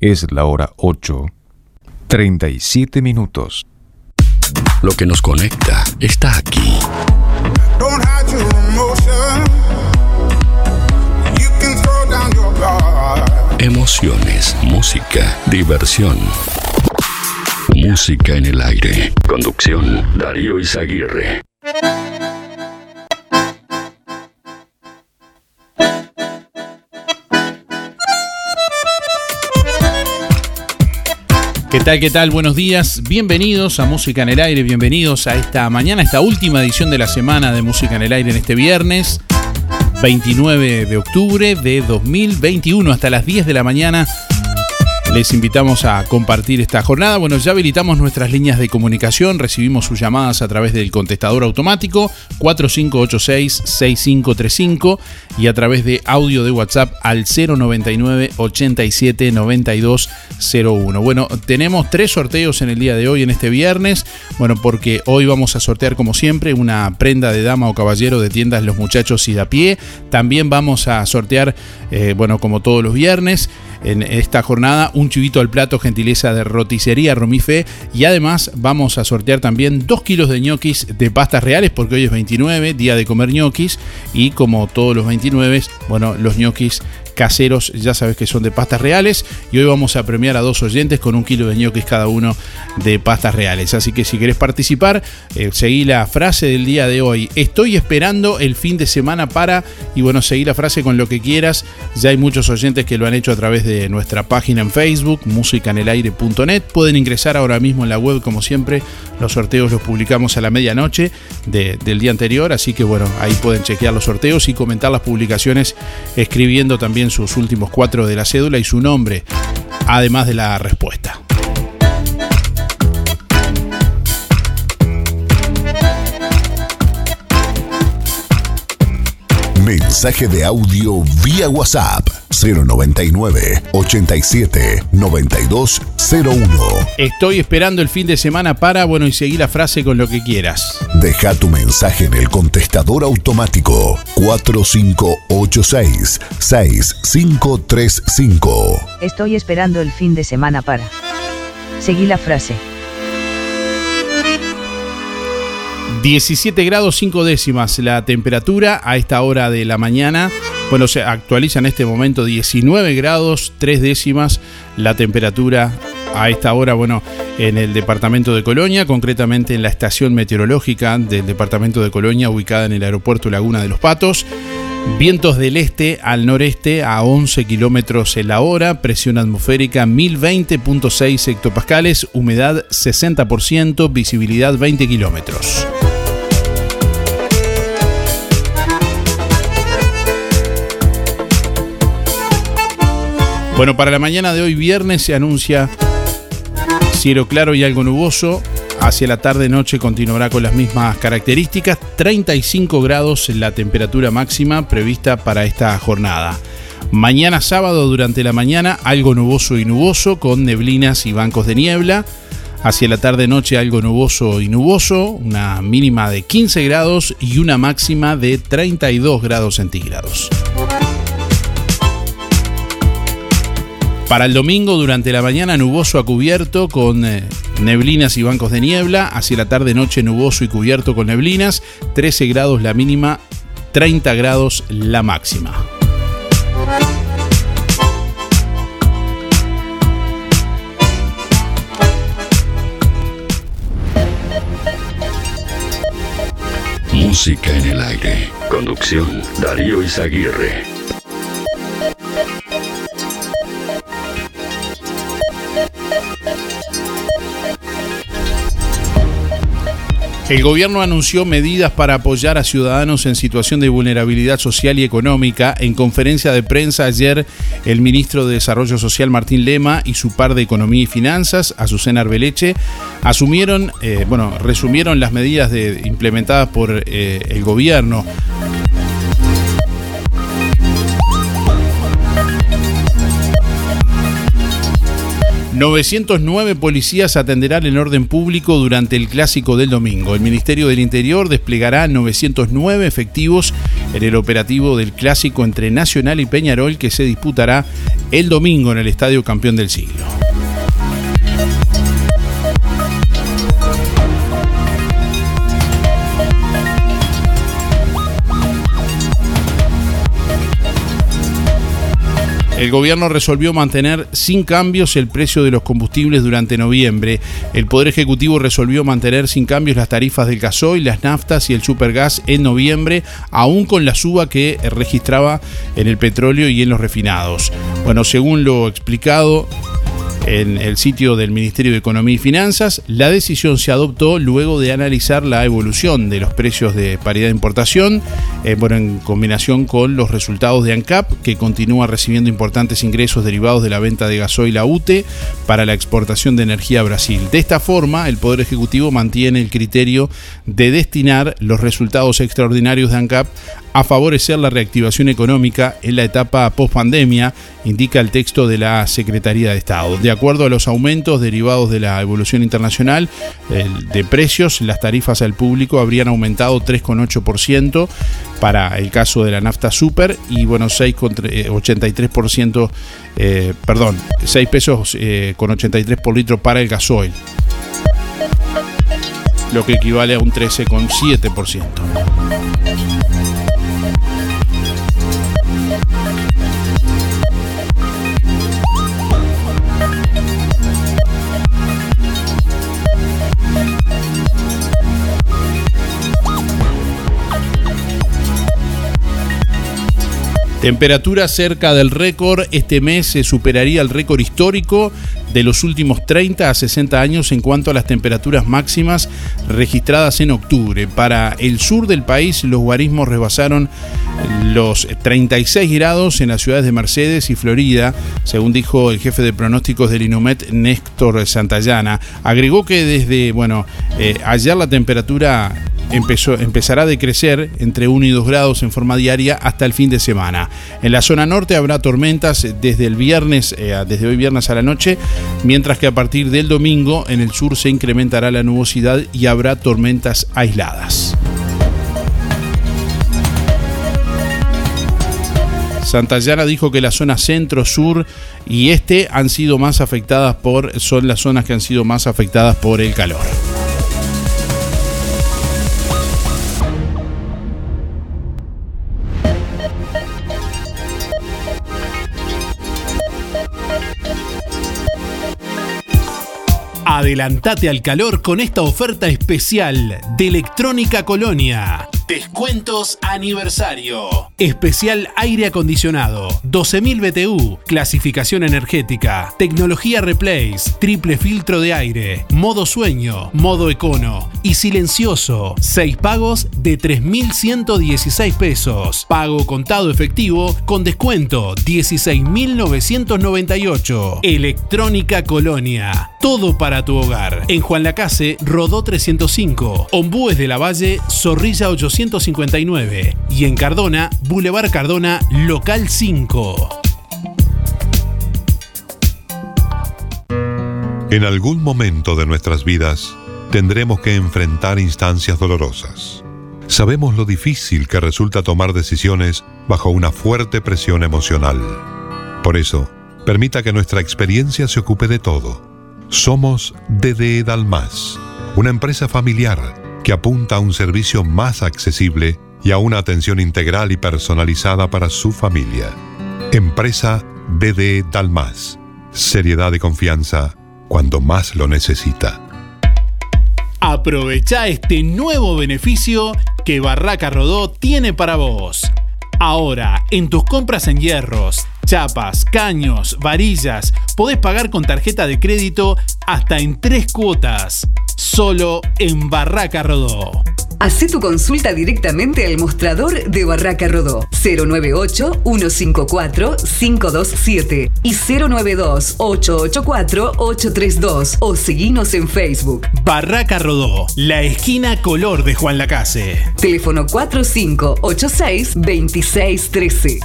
Es la hora 8. 37 minutos. Lo que nos conecta está aquí. Emociones, música, diversión. Música en el aire. Conducción, Darío Izaguirre. ¿Qué tal? ¿Qué tal? Buenos días. Bienvenidos a Música en el Aire. Bienvenidos a esta mañana, esta última edición de la semana de Música en el Aire en este viernes 29 de octubre de 2021 hasta las 10 de la mañana les invitamos a compartir esta jornada. Bueno, ya habilitamos nuestras líneas de comunicación, recibimos sus llamadas a través del contestador automático 4586-6535 y a través de audio de WhatsApp al 099 87 9201. Bueno, tenemos tres sorteos en el día de hoy, en este viernes. Bueno, porque hoy vamos a sortear, como siempre, una prenda de dama o caballero de tiendas Los Muchachos y de a pie. También vamos a sortear, eh, bueno, como todos los viernes, en esta jornada un chivito al plato gentileza de roticería Romife y además vamos a sortear también 2 kilos de ñoquis de pastas reales porque hoy es 29, día de comer ñoquis y como todos los 29, bueno, los ñoquis caseros, ya sabes que son de pastas reales. Y hoy vamos a premiar a dos oyentes con un kilo de ñoquis cada uno de pastas reales. Así que si querés participar, eh, seguí la frase del día de hoy. Estoy esperando el fin de semana para. Y bueno, seguí la frase con lo que quieras. Ya hay muchos oyentes que lo han hecho a través de nuestra página en Facebook, musicanelaire.net. Pueden ingresar ahora mismo en la web, como siempre. Los sorteos los publicamos a la medianoche del día anterior. Así que bueno, ahí pueden chequear los sorteos y comentar las publicaciones escribiendo también sus últimos cuatro de la cédula y su nombre, además de la respuesta. Mensaje de audio vía WhatsApp 099 87 9201. Estoy esperando el fin de semana para, bueno, y seguir la frase con lo que quieras. Deja tu mensaje en el contestador automático 4586 6535. Estoy esperando el fin de semana para. Seguí la frase. 17 grados 5 décimas la temperatura a esta hora de la mañana. Bueno, se actualiza en este momento 19 grados 3 décimas la temperatura a esta hora, bueno, en el departamento de Colonia, concretamente en la estación meteorológica del departamento de Colonia, ubicada en el aeropuerto Laguna de los Patos. Vientos del este al noreste a 11 kilómetros en la hora, presión atmosférica 1020.6 hectopascales, humedad 60%, visibilidad 20 kilómetros. Bueno, para la mañana de hoy viernes se anuncia cielo claro y algo nuboso. Hacia la tarde-noche continuará con las mismas características. 35 grados la temperatura máxima prevista para esta jornada. Mañana sábado durante la mañana algo nuboso y nuboso con neblinas y bancos de niebla. Hacia la tarde-noche algo nuboso y nuboso, una mínima de 15 grados y una máxima de 32 grados centígrados. Para el domingo, durante la mañana, nuboso a cubierto con eh, neblinas y bancos de niebla. Hacia la tarde-noche, nuboso y cubierto con neblinas. 13 grados la mínima, 30 grados la máxima. Música en el aire. Conducción Darío Izaguirre. El gobierno anunció medidas para apoyar a ciudadanos en situación de vulnerabilidad social y económica. En conferencia de prensa ayer, el ministro de Desarrollo Social Martín Lema y su par de Economía y Finanzas, Azucena Arbeleche, asumieron, eh, bueno, resumieron las medidas implementadas por eh, el gobierno. 909 policías atenderán el orden público durante el clásico del domingo. El Ministerio del Interior desplegará 909 efectivos en el operativo del clásico entre Nacional y Peñarol que se disputará el domingo en el Estadio Campeón del Siglo. El gobierno resolvió mantener sin cambios el precio de los combustibles durante noviembre. El Poder Ejecutivo resolvió mantener sin cambios las tarifas del gasoil, las naftas y el supergas en noviembre, aún con la suba que registraba en el petróleo y en los refinados. Bueno, según lo explicado en el sitio del Ministerio de Economía y Finanzas. La decisión se adoptó luego de analizar la evolución de los precios de paridad de importación, eh, bueno, en combinación con los resultados de ANCAP, que continúa recibiendo importantes ingresos derivados de la venta de gasoil a UTE para la exportación de energía a Brasil. De esta forma, el Poder Ejecutivo mantiene el criterio de destinar los resultados extraordinarios de ANCAP a favorecer la reactivación económica en la etapa post-pandemia, indica el texto de la Secretaría de Estado. De acuerdo a los aumentos derivados de la evolución internacional de precios, las tarifas al público habrían aumentado 3,8% para el caso de la nafta super y bueno, 6,83%, eh, perdón, 6 pesos eh, con 83 por litro para el gasoil lo que equivale a un 13,7%. Temperatura cerca del récord. Este mes se superaría el récord histórico de los últimos 30 a 60 años en cuanto a las temperaturas máximas registradas en octubre. Para el sur del país, los guarismos rebasaron los 36 grados en las ciudades de Mercedes y Florida, según dijo el jefe de pronósticos del Inumet, Néstor Santayana. Agregó que desde, bueno, eh, ayer la temperatura empezará a decrecer entre 1 y 2 grados en forma diaria hasta el fin de semana. En la zona norte habrá tormentas desde el viernes, eh, desde hoy viernes a la noche, mientras que a partir del domingo en el sur se incrementará la nubosidad y habrá tormentas aisladas. Santayana dijo que la zona centro, sur y este han sido más afectadas por, son las zonas que han sido más afectadas por el calor. Adelantate al calor con esta oferta especial de Electrónica Colonia. Descuentos aniversario. Especial aire acondicionado. 12.000 BTU. Clasificación energética. Tecnología Replace. Triple filtro de aire. Modo sueño. Modo econo. Y silencioso. 6 pagos de 3.116 pesos. Pago contado efectivo con descuento 16.998. Electrónica Colonia. Todo para tu hogar. En Juan Lacase, Rodó 305. Ombúes de la Valle, Zorrilla 800 159 y en Cardona, Boulevard Cardona, local 5. En algún momento de nuestras vidas tendremos que enfrentar instancias dolorosas. Sabemos lo difícil que resulta tomar decisiones bajo una fuerte presión emocional. Por eso, permita que nuestra experiencia se ocupe de todo. Somos DD Dalmas, una empresa familiar que apunta a un servicio más accesible y a una atención integral y personalizada para su familia. Empresa BD Dalmas. Seriedad y confianza cuando más lo necesita. Aprovecha este nuevo beneficio que Barraca Rodó tiene para vos. Ahora, en tus compras en hierros, chapas, caños, varillas, podés pagar con tarjeta de crédito hasta en tres cuotas solo en Barraca Rodó. Hacé tu consulta directamente al mostrador de Barraca Rodó 098-154-527 y 092-884-832 o seguinos en Facebook. Barraca Rodó, la esquina color de Juan Lacase. Teléfono 4586-2613.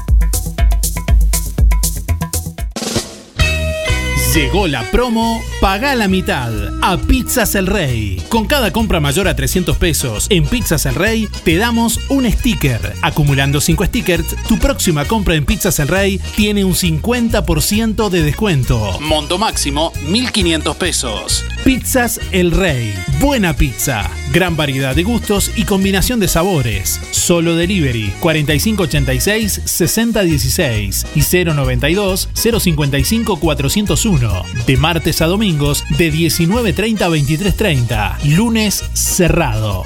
Llegó la promo Paga la mitad a Pizzas El Rey. Con cada compra mayor a 300 pesos en Pizzas El Rey te damos un sticker. Acumulando 5 stickers, tu próxima compra en Pizzas El Rey tiene un 50% de descuento. Monto máximo 1500 pesos. Pizzas El Rey. Buena pizza. Gran variedad de gustos y combinación de sabores. Solo delivery 4586 6016 y 092 055 401. De martes a domingos de 19.30 a 23.30. Lunes cerrado.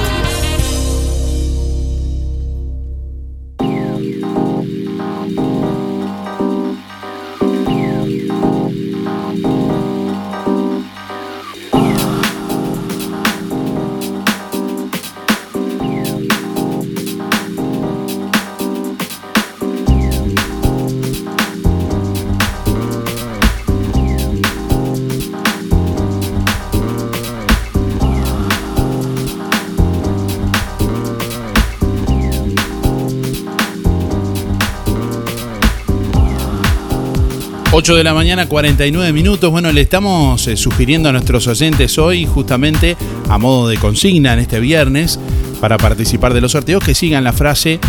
8 de la mañana, 49 minutos. Bueno, le estamos eh, sugiriendo a nuestros oyentes hoy, justamente a modo de consigna en este viernes, para participar de los sorteos, que sigan la frase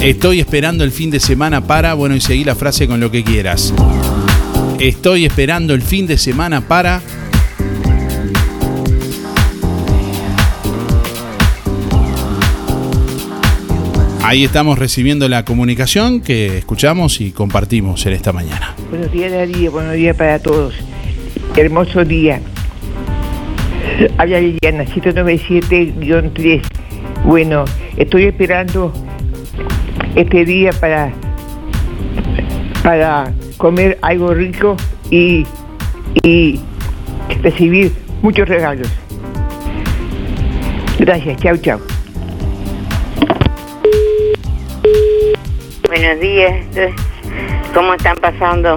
Estoy esperando el fin de semana para, bueno, y seguí la frase con lo que quieras. Estoy esperando el fin de semana para... Ahí estamos recibiendo la comunicación que escuchamos y compartimos en esta mañana. Buenos días, Darío. Buenos días para todos. Hermoso día. Habla Liliana, 797-3. Bueno, estoy esperando este día para, para comer algo rico y, y recibir muchos regalos. Gracias, chao, chao. Buenos días, ¿cómo están pasando?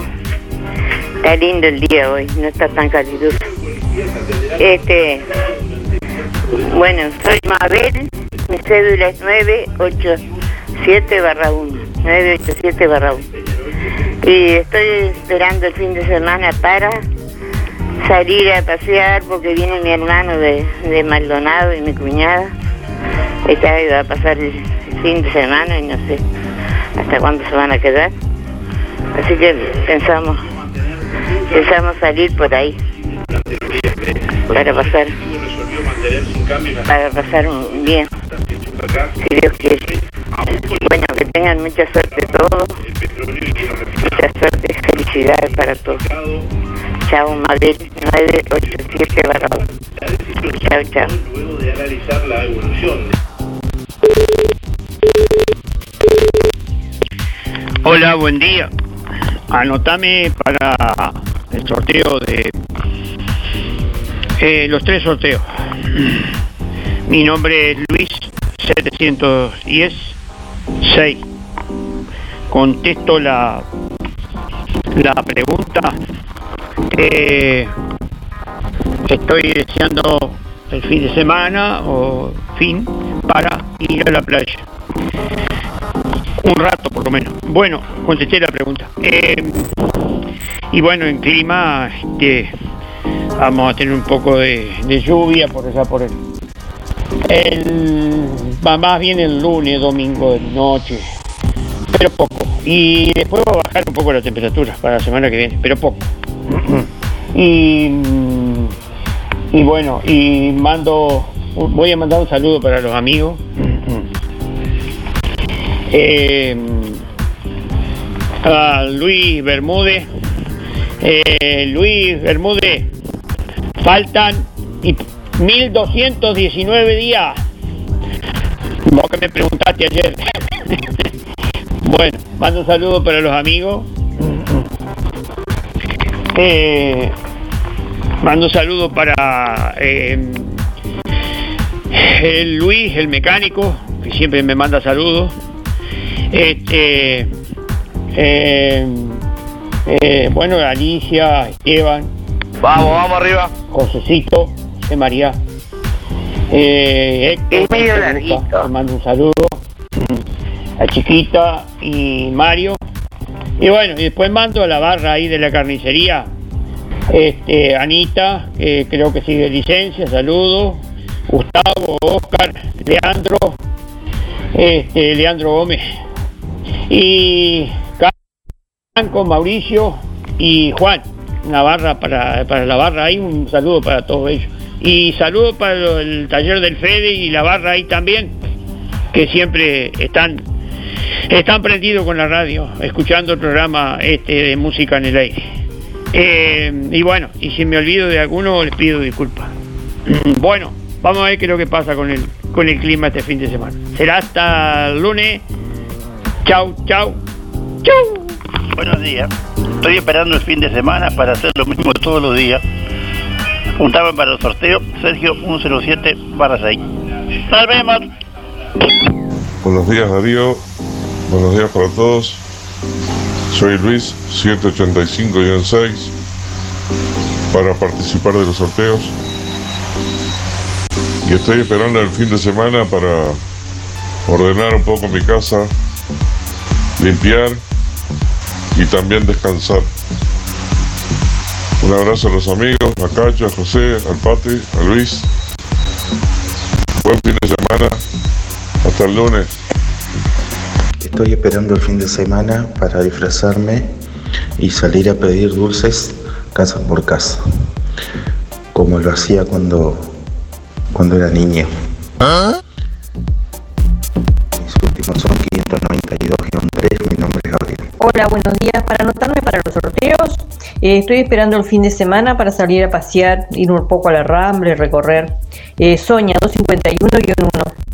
Está lindo el día hoy, no está tan caluroso. Este, bueno, soy Mabel, mi cédula es 987 barra 1, 987 barra 1. Y estoy esperando el fin de semana para salir a pasear porque viene mi hermano de, de Maldonado y mi cuñada. Esta va a pasar el fin de semana y no sé hasta cuándo se van a quedar. Así que pensamos, pensamos salir por ahí para pasar, para pasar un bien, si Dios quiere. Bueno, que tengan mucha suerte todos, mucha suerte, felicidades para todos. Chao, Madrid 987 barra. Chao, chao. Hola, buen día. Anotame para el sorteo de eh, los tres sorteos. Mi nombre es Luis 710 6. Contesto la la pregunta. Eh, estoy deseando el fin de semana o fin para ir a la playa. Un rato por lo menos. Bueno, contesté la pregunta. Eh, y bueno, en clima este, vamos a tener un poco de, lluvia por allá por el, el más bien el lunes, domingo de noche, pero poco. Y después va a bajar un poco la temperatura para la semana que viene, pero poco. y, y bueno, y mando, voy a mandar un saludo para los amigos eh, Luis Bermúdez. Eh, Luis Bermúdez, faltan 1219 días. Vos que me preguntaste ayer. bueno, mando un saludo para los amigos. Eh, mando un saludo para el Luis, el mecánico, que siempre me manda saludos. Este, eh, eh, bueno, Alicia, Esteban. Vamos, vamos arriba. Josecito, José María. Eh, Héctor, Es medio te larguito. te mando un saludo. A Chiquita y Mario. Y bueno, y después mando a la barra ahí de la carnicería. Este, Anita, que creo que sigue licencia, saludo. Gustavo, Oscar, Leandro, este, Leandro Gómez. Y Franco, Mauricio y Juan. Una barra para, para la barra ahí, un saludo para todos ellos. Y saludo para el taller del Fede y la barra ahí también, que siempre están, están prendidos con la radio, escuchando el programa este de música en el aire. Eh, y bueno, y si me olvido de alguno, les pido disculpas. Bueno, vamos a ver qué es lo que pasa con el, con el clima este fin de semana. Será hasta el lunes. Chau, chau. Chau. Buenos días. Estoy esperando el fin de semana para hacer lo mismo todos los días. Juntaban para el sorteo Sergio 107 barra 6. Nos vemos. Buenos días Darío, buenos días para todos. Soy Luis, 185-6, para participar de los sorteos. Y estoy esperando el fin de semana para ordenar un poco mi casa, limpiar y también descansar. Un abrazo a los amigos, a Cacho, a José, al Pati, a Luis. Buen fin de semana. Hasta el lunes. Estoy esperando el fin de semana para disfrazarme y salir a pedir dulces casa por casa, como lo hacía cuando, cuando era niño. Mis Buenos días. Para anotarme para los sorteos, eh, estoy esperando el fin de semana para salir a pasear, ir un poco a la Rambla recorrer. Eh, Soña 251-1.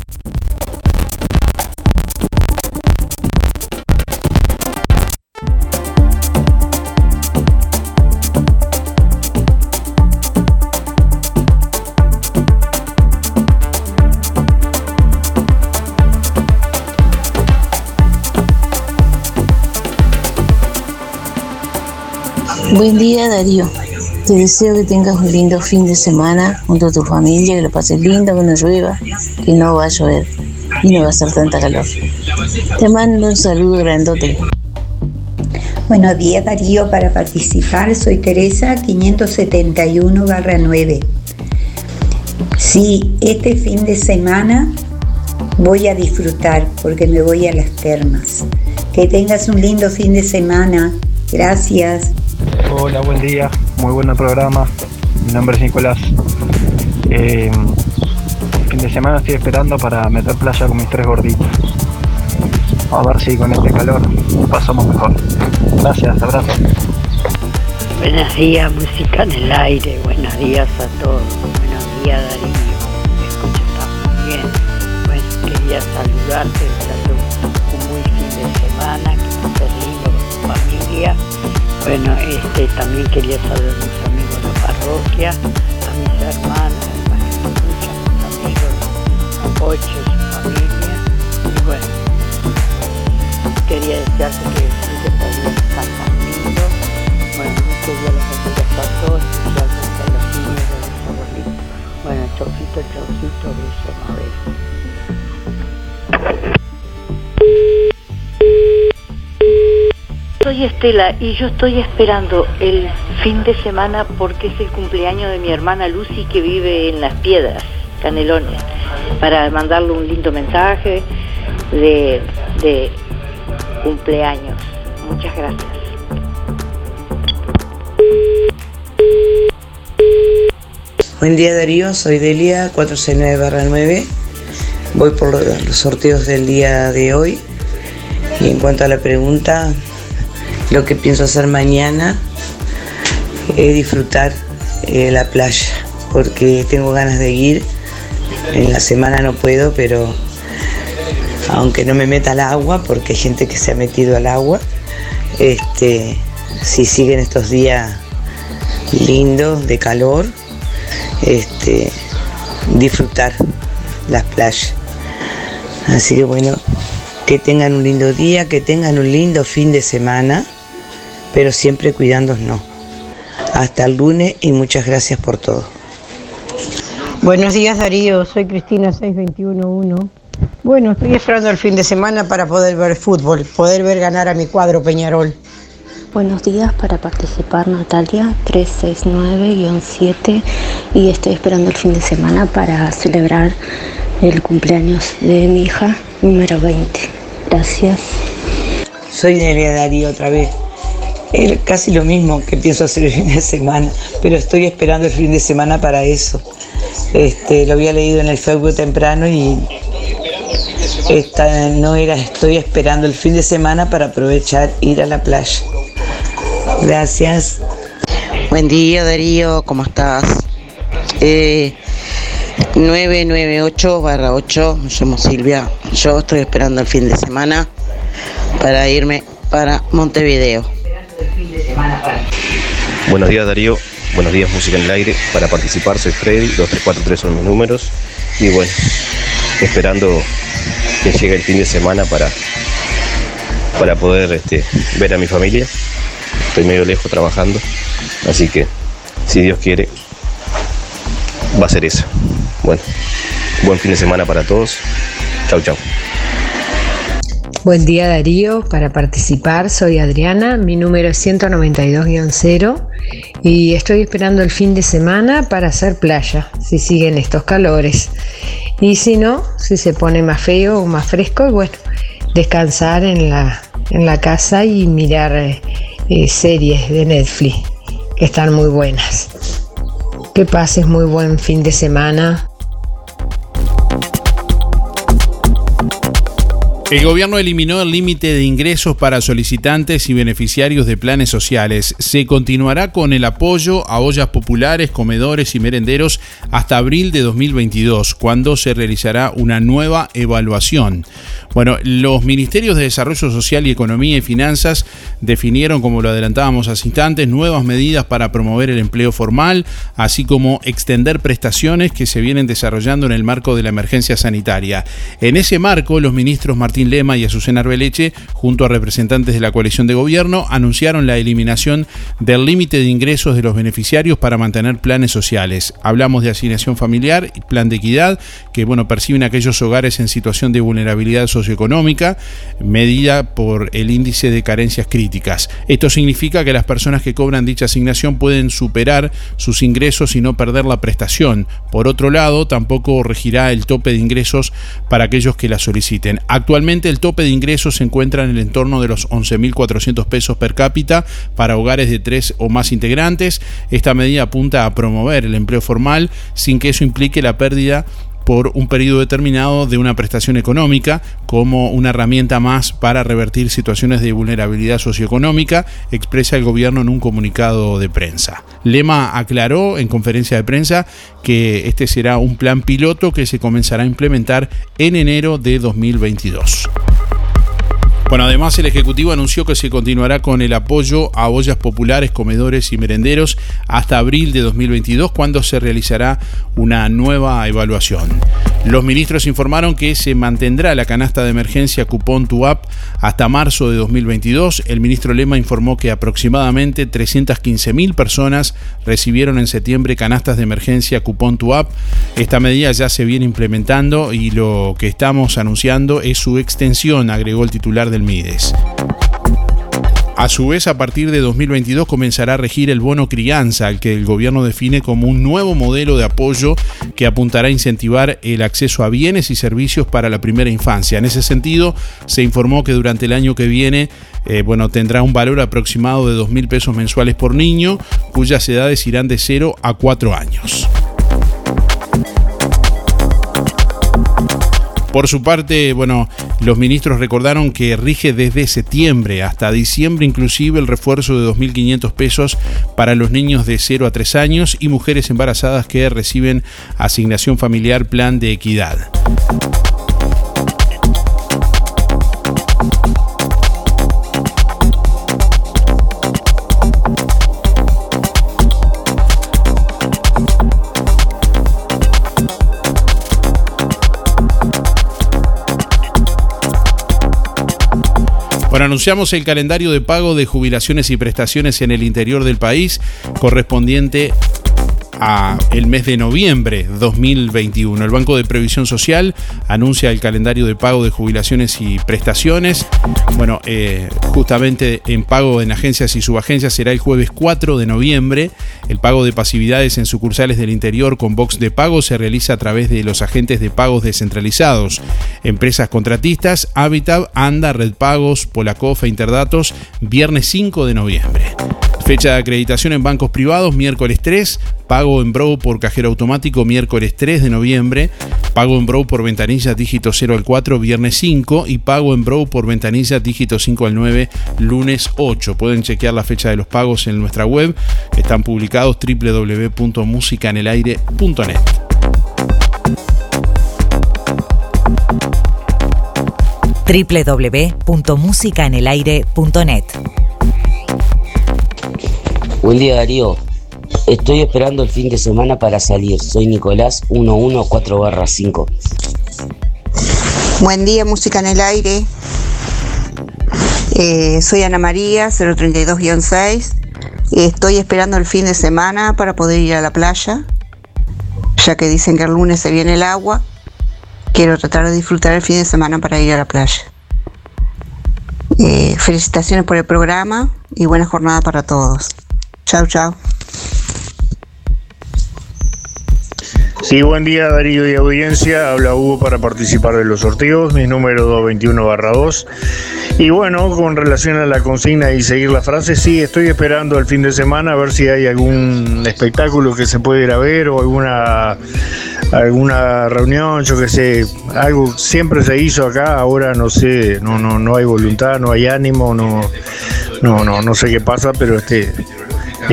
Buen día Darío. Te deseo que tengas un lindo fin de semana junto a tu familia, que lo pases lindo, que no llueva, que no va a llover y no va a ser tanta calor. Te mando un saludo grandote. Buenos días Darío, para participar soy Teresa 571-9. Sí, este fin de semana voy a disfrutar porque me voy a las termas. Que tengas un lindo fin de semana. Gracias. Hola, buen día, muy buen programa. Mi nombre es Nicolás. Eh, fin de semana estoy esperando para meter playa con mis tres gorditos. A ver si con este calor pasamos mejor. Gracias, abrazo. Buenos días, música en el aire. Buenos días a todos. Buenos días, Darío. Me escucho tan bien. Bueno, quería saludarte, desearte un, muy fin de semana, que pases lindo con tu familia. Bueno, este, también quería saludar a mis amigos de la parroquia, a mis hermanas, a mis amigos, a Poche, su familia. Y bueno, quería desearte que disfrutes tan tan lindo. Bueno, muchos días los a todos, especialmente a los niños de los abuelitos. Bueno, chaucito, chaucito, beso, Mabel. Soy Estela y yo estoy esperando el fin de semana porque es el cumpleaños de mi hermana Lucy que vive en Las Piedras, Canelones, para mandarle un lindo mensaje de, cumpleaños. Muchas gracias. Buen día Darío, soy Delia 469-9. Voy por los sorteos del día de hoy. Y en cuanto a la pregunta, lo que pienso hacer mañana es disfrutar eh, la playa, porque tengo ganas de ir. En la semana no puedo, pero aunque no me meta al agua, porque hay gente que se ha metido al agua. Este, si siguen estos días lindos de calor, este, disfrutar las playas. Así que bueno, que tengan un lindo día, que tengan un lindo fin de semana, pero siempre cuidándonos. Hasta el lunes y muchas gracias por todo. Buenos días Darío, soy Cristina 6211. Bueno, estoy esperando el fin de semana para poder ver fútbol, poder ver ganar a mi cuadro Peñarol. Buenos días para participar Natalia 369-7 y estoy esperando el fin de semana para celebrar el cumpleaños de mi hija número 20. Gracias. Soy Nelia Darío otra vez. Casi lo mismo que pienso hacer el fin de semana, pero estoy esperando el fin de semana para eso. Este, lo había leído en el Facebook temprano y esta, no era, estoy esperando el fin de semana para aprovechar ir a la playa. Gracias. Buen día Darío, ¿cómo estás? Eh, 998 barra 8, me llamo Silvia. Yo estoy esperando el fin de semana para irme para Montevideo. Buenos días Darío, buenos días Música en el Aire. Para participar soy Freddy, 2343 son mis números. Y bueno, esperando que llegue el fin de semana para, para poder este, ver a mi familia. Estoy medio lejos trabajando, así que si Dios quiere, va a ser eso. Bueno, buen fin de semana para todos. Chau, chau. Buen día Darío, para participar soy Adriana, mi número es 192-0 y estoy esperando el fin de semana para hacer playa, si siguen estos calores. Y si no, si se pone más feo o más fresco, bueno, descansar en la, en la casa y mirar eh, eh, series de Netflix, que están muy buenas. Que pases muy buen fin de semana. El gobierno eliminó el límite de ingresos para solicitantes y beneficiarios de planes sociales. Se continuará con el apoyo a ollas populares, comedores y merenderos hasta abril de 2022, cuando se realizará una nueva evaluación. Bueno, los ministerios de Desarrollo Social y Economía y Finanzas definieron, como lo adelantábamos hace instantes, nuevas medidas para promover el empleo formal, así como extender prestaciones que se vienen desarrollando en el marco de la emergencia sanitaria. En ese marco, los ministros Martín Lema y Azucena Arbeleche, junto a representantes de la coalición de gobierno, anunciaron la eliminación del límite de ingresos de los beneficiarios para mantener planes sociales. Hablamos de asignación familiar y plan de equidad, que bueno, perciben aquellos hogares en situación de vulnerabilidad socioeconómica, medida por el índice de carencias críticas. Esto significa que las personas que cobran dicha asignación pueden superar sus ingresos y no perder la prestación. Por otro lado, tampoco regirá el tope de ingresos para aquellos que la soliciten. Actualmente el tope de ingresos se encuentra en el entorno de los 11.400 pesos per cápita para hogares de tres o más integrantes. Esta medida apunta a promover el empleo formal sin que eso implique la pérdida por un periodo determinado de una prestación económica como una herramienta más para revertir situaciones de vulnerabilidad socioeconómica, expresa el gobierno en un comunicado de prensa. Lema aclaró en conferencia de prensa que este será un plan piloto que se comenzará a implementar en enero de 2022. Bueno, además el Ejecutivo anunció que se continuará con el apoyo a ollas populares, comedores y merenderos hasta abril de 2022, cuando se realizará una nueva evaluación. Los ministros informaron que se mantendrá la canasta de emergencia Cupón TUAP hasta marzo de 2022. El ministro Lema informó que aproximadamente 315.000 personas recibieron en septiembre canastas de emergencia Cupón TUAP. Esta medida ya se viene implementando y lo que estamos anunciando es su extensión, agregó el titular del Mides. A su vez, a partir de 2022 comenzará a regir el bono crianza, que el gobierno define como un nuevo modelo de apoyo que apuntará a incentivar el acceso a bienes y servicios para la primera infancia. En ese sentido, se informó que durante el año que viene, eh, bueno, tendrá un valor aproximado de 2 mil pesos mensuales por niño, cuyas edades irán de 0 a 4 años. Por su parte, bueno, los ministros recordaron que rige desde septiembre hasta diciembre inclusive el refuerzo de 2.500 pesos para los niños de 0 a 3 años y mujeres embarazadas que reciben asignación familiar plan de equidad. Anunciamos el calendario de pago de jubilaciones y prestaciones en el interior del país correspondiente a el mes de noviembre 2021. El Banco de Previsión Social anuncia el calendario de pago de jubilaciones y prestaciones. Bueno, eh, justamente en pago en agencias y subagencias será el jueves 4 de noviembre. El pago de pasividades en sucursales del interior con box de pago se realiza a través de los agentes de pagos descentralizados. Empresas contratistas, Habitat, Anda, Red Pagos, Polacof e Interdatos, viernes 5 de noviembre. Fecha de acreditación en bancos privados, miércoles 3. Pago en Bro por cajero automático, miércoles 3 de noviembre. Pago en Bro por ventanilla dígito 0 al 4, viernes 5. Y pago en Bro por ventanilla dígito 5 al 9, lunes 8. Pueden chequear la fecha de los pagos en nuestra web, están publicados www.musicanelaire.net. www.musicaenelaire.net Buen día Darío, estoy esperando el fin de semana para salir. Soy Nicolás 114 5. Buen día, música en el aire. Eh, soy Ana María 032-6. Estoy esperando el fin de semana para poder ir a la playa, ya que dicen que el lunes se viene el agua. Quiero tratar de disfrutar el fin de semana para ir a la playa. Eh, felicitaciones por el programa y buena jornada para todos. Chao, chao. Sí, buen día Darío y audiencia. Habla Hugo para participar de los sorteos, mi número 221-2. Y bueno, con relación a la consigna y seguir la frase, sí, estoy esperando el fin de semana a ver si hay algún espectáculo que se pueda ir a ver o alguna alguna reunión, yo que sé, algo siempre se hizo acá, ahora no sé, no no no hay voluntad, no hay ánimo, no no no no sé qué pasa, pero este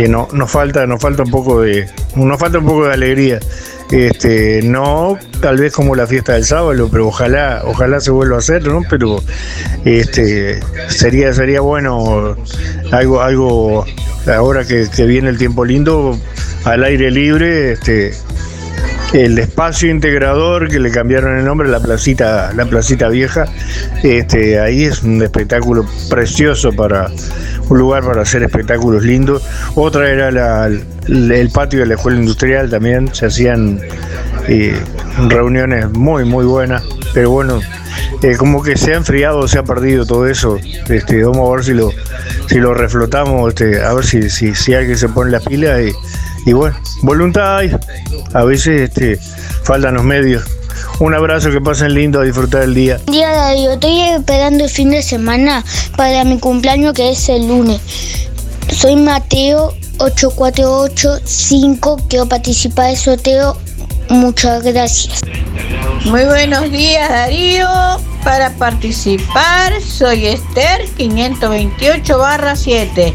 no, nos falta, nos falta un poco de, nos falta un poco de alegría. Este, no tal vez como la fiesta del sábado, pero ojalá, ojalá se vuelva a hacer, ¿no? Pero este sería, sería bueno algo, algo ahora que, que viene el tiempo lindo, al aire libre, este, el espacio integrador que le cambiaron el nombre, la placita, la placita vieja, este, ahí es un espectáculo precioso para un lugar para hacer espectáculos lindos. Otra era el patio de la escuela industrial también, se hacían eh, reuniones muy muy buenas, pero bueno, eh, como que se ha enfriado, se ha perdido todo eso. Este, vamos a ver si lo, si lo reflotamos, este, a ver si, si, si alguien se pone la pila y, y bueno, voluntad hay. A veces este, faltan los medios. Un abrazo, que pasen lindo, a disfrutar el día. Buen día Darío, estoy esperando el fin de semana para mi cumpleaños que es el lunes. Soy Mateo 8485, quiero participar del sorteo. Muchas gracias. Muy buenos días Darío. Para participar soy Esther 528 barra 7.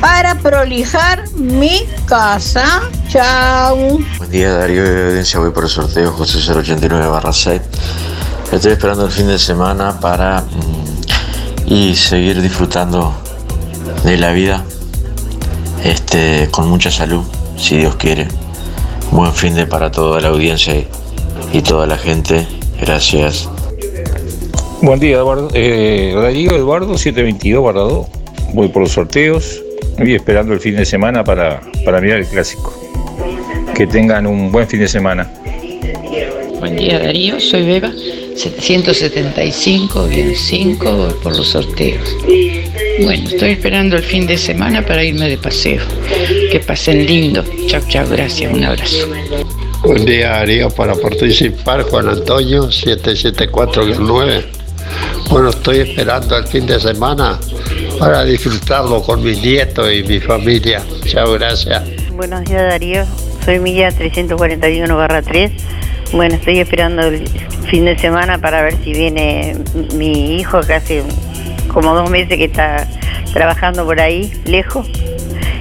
Para prolijar mi casa. Chao. Buen día Darío y audiencia, voy por el sorteo José 089 barra 6. Estoy esperando el fin de semana para mm, y seguir disfrutando de la vida este, con mucha salud, si Dios quiere. Buen fin de para toda la audiencia y, y toda la gente. Gracias. Buen día, Eduardo. Eh, Darío Eduardo 722 barra 2. Voy por los sorteos y esperando el fin de semana para, para mirar el clásico. Que tengan un buen fin de semana. Buen día Darío, soy Beba, 775-5 por los sorteos. Bueno, estoy esperando el fin de semana para irme de paseo. Que pasen lindo. Chao, chao, gracias, un abrazo. Buen día, Darío, para participar, Juan Antonio, 774-9. Bueno, estoy esperando el fin de semana para disfrutarlo con mis nietos y mi familia. Chao, gracias. Buenos días Darío, soy Milla 341-3. Bueno, estoy esperando el fin de semana para ver si viene mi hijo que hace como dos meses que está trabajando por ahí, lejos.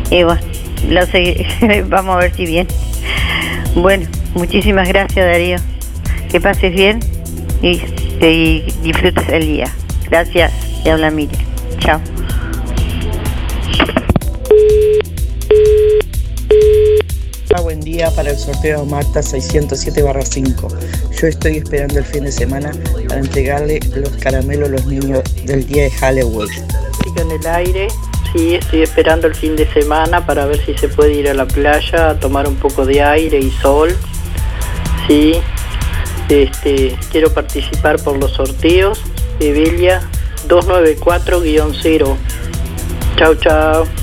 Y bueno, lo vamos a ver si viene. Bueno, muchísimas gracias Darío. Que pases bien y, y disfrutes el día. Gracias, te habla Miriam. Chao. Buen día para el sorteo Marta 607 5. Yo estoy esperando el fin de semana para entregarle los caramelos a los niños del día de Halloween. en el aire, sí, estoy esperando el fin de semana para ver si se puede ir a la playa a tomar un poco de aire y sol. Sí, este, quiero participar por los sorteos de Villa 294-0. Chao, chao.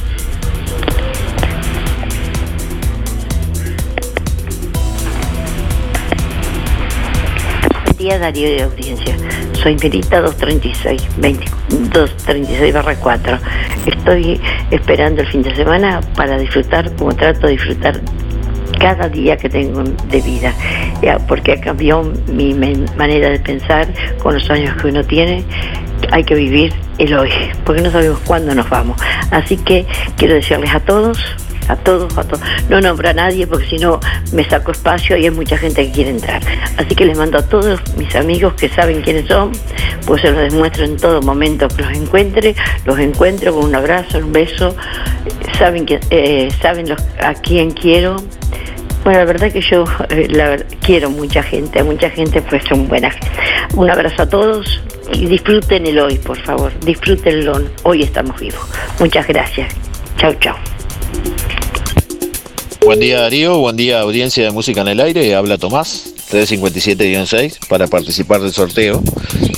Día Darío de audiencia. Soy Merita 236, 20, 236 barra 4. Estoy esperando el fin de semana para disfrutar como trato de disfrutar cada día que tengo de vida, porque ha cambiado mi manera de pensar con los años que uno tiene. Hay que vivir el hoy, porque no sabemos cuándo nos vamos. Así que quiero decirles a todos, a todos, a todos, no nombro a nadie porque si no me saco espacio y hay mucha gente que quiere entrar. Así que les mando a todos mis amigos que saben quiénes son, pues se los demuestro en todo momento que los encuentre, los encuentro con un abrazo, un beso, saben, que, eh, saben los- a quién quiero. Bueno, la verdad que yo eh, quiero mucha gente, mucha gente pues son buenas. Un abrazo a todos y disfruten el hoy, por favor, disfrútenlo. Hoy estamos vivos. Muchas gracias. Chau, chau. Buen día Darío, buen día audiencia de Música en el Aire, habla Tomás, 357-6 para participar del sorteo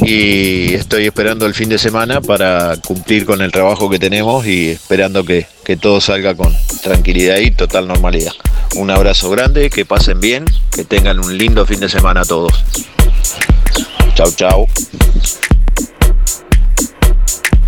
y estoy esperando el fin de semana para cumplir con el trabajo que tenemos y esperando que, que todo salga con tranquilidad y total normalidad. Un abrazo grande, que pasen bien, que tengan un lindo fin de semana todos. Chau, chau.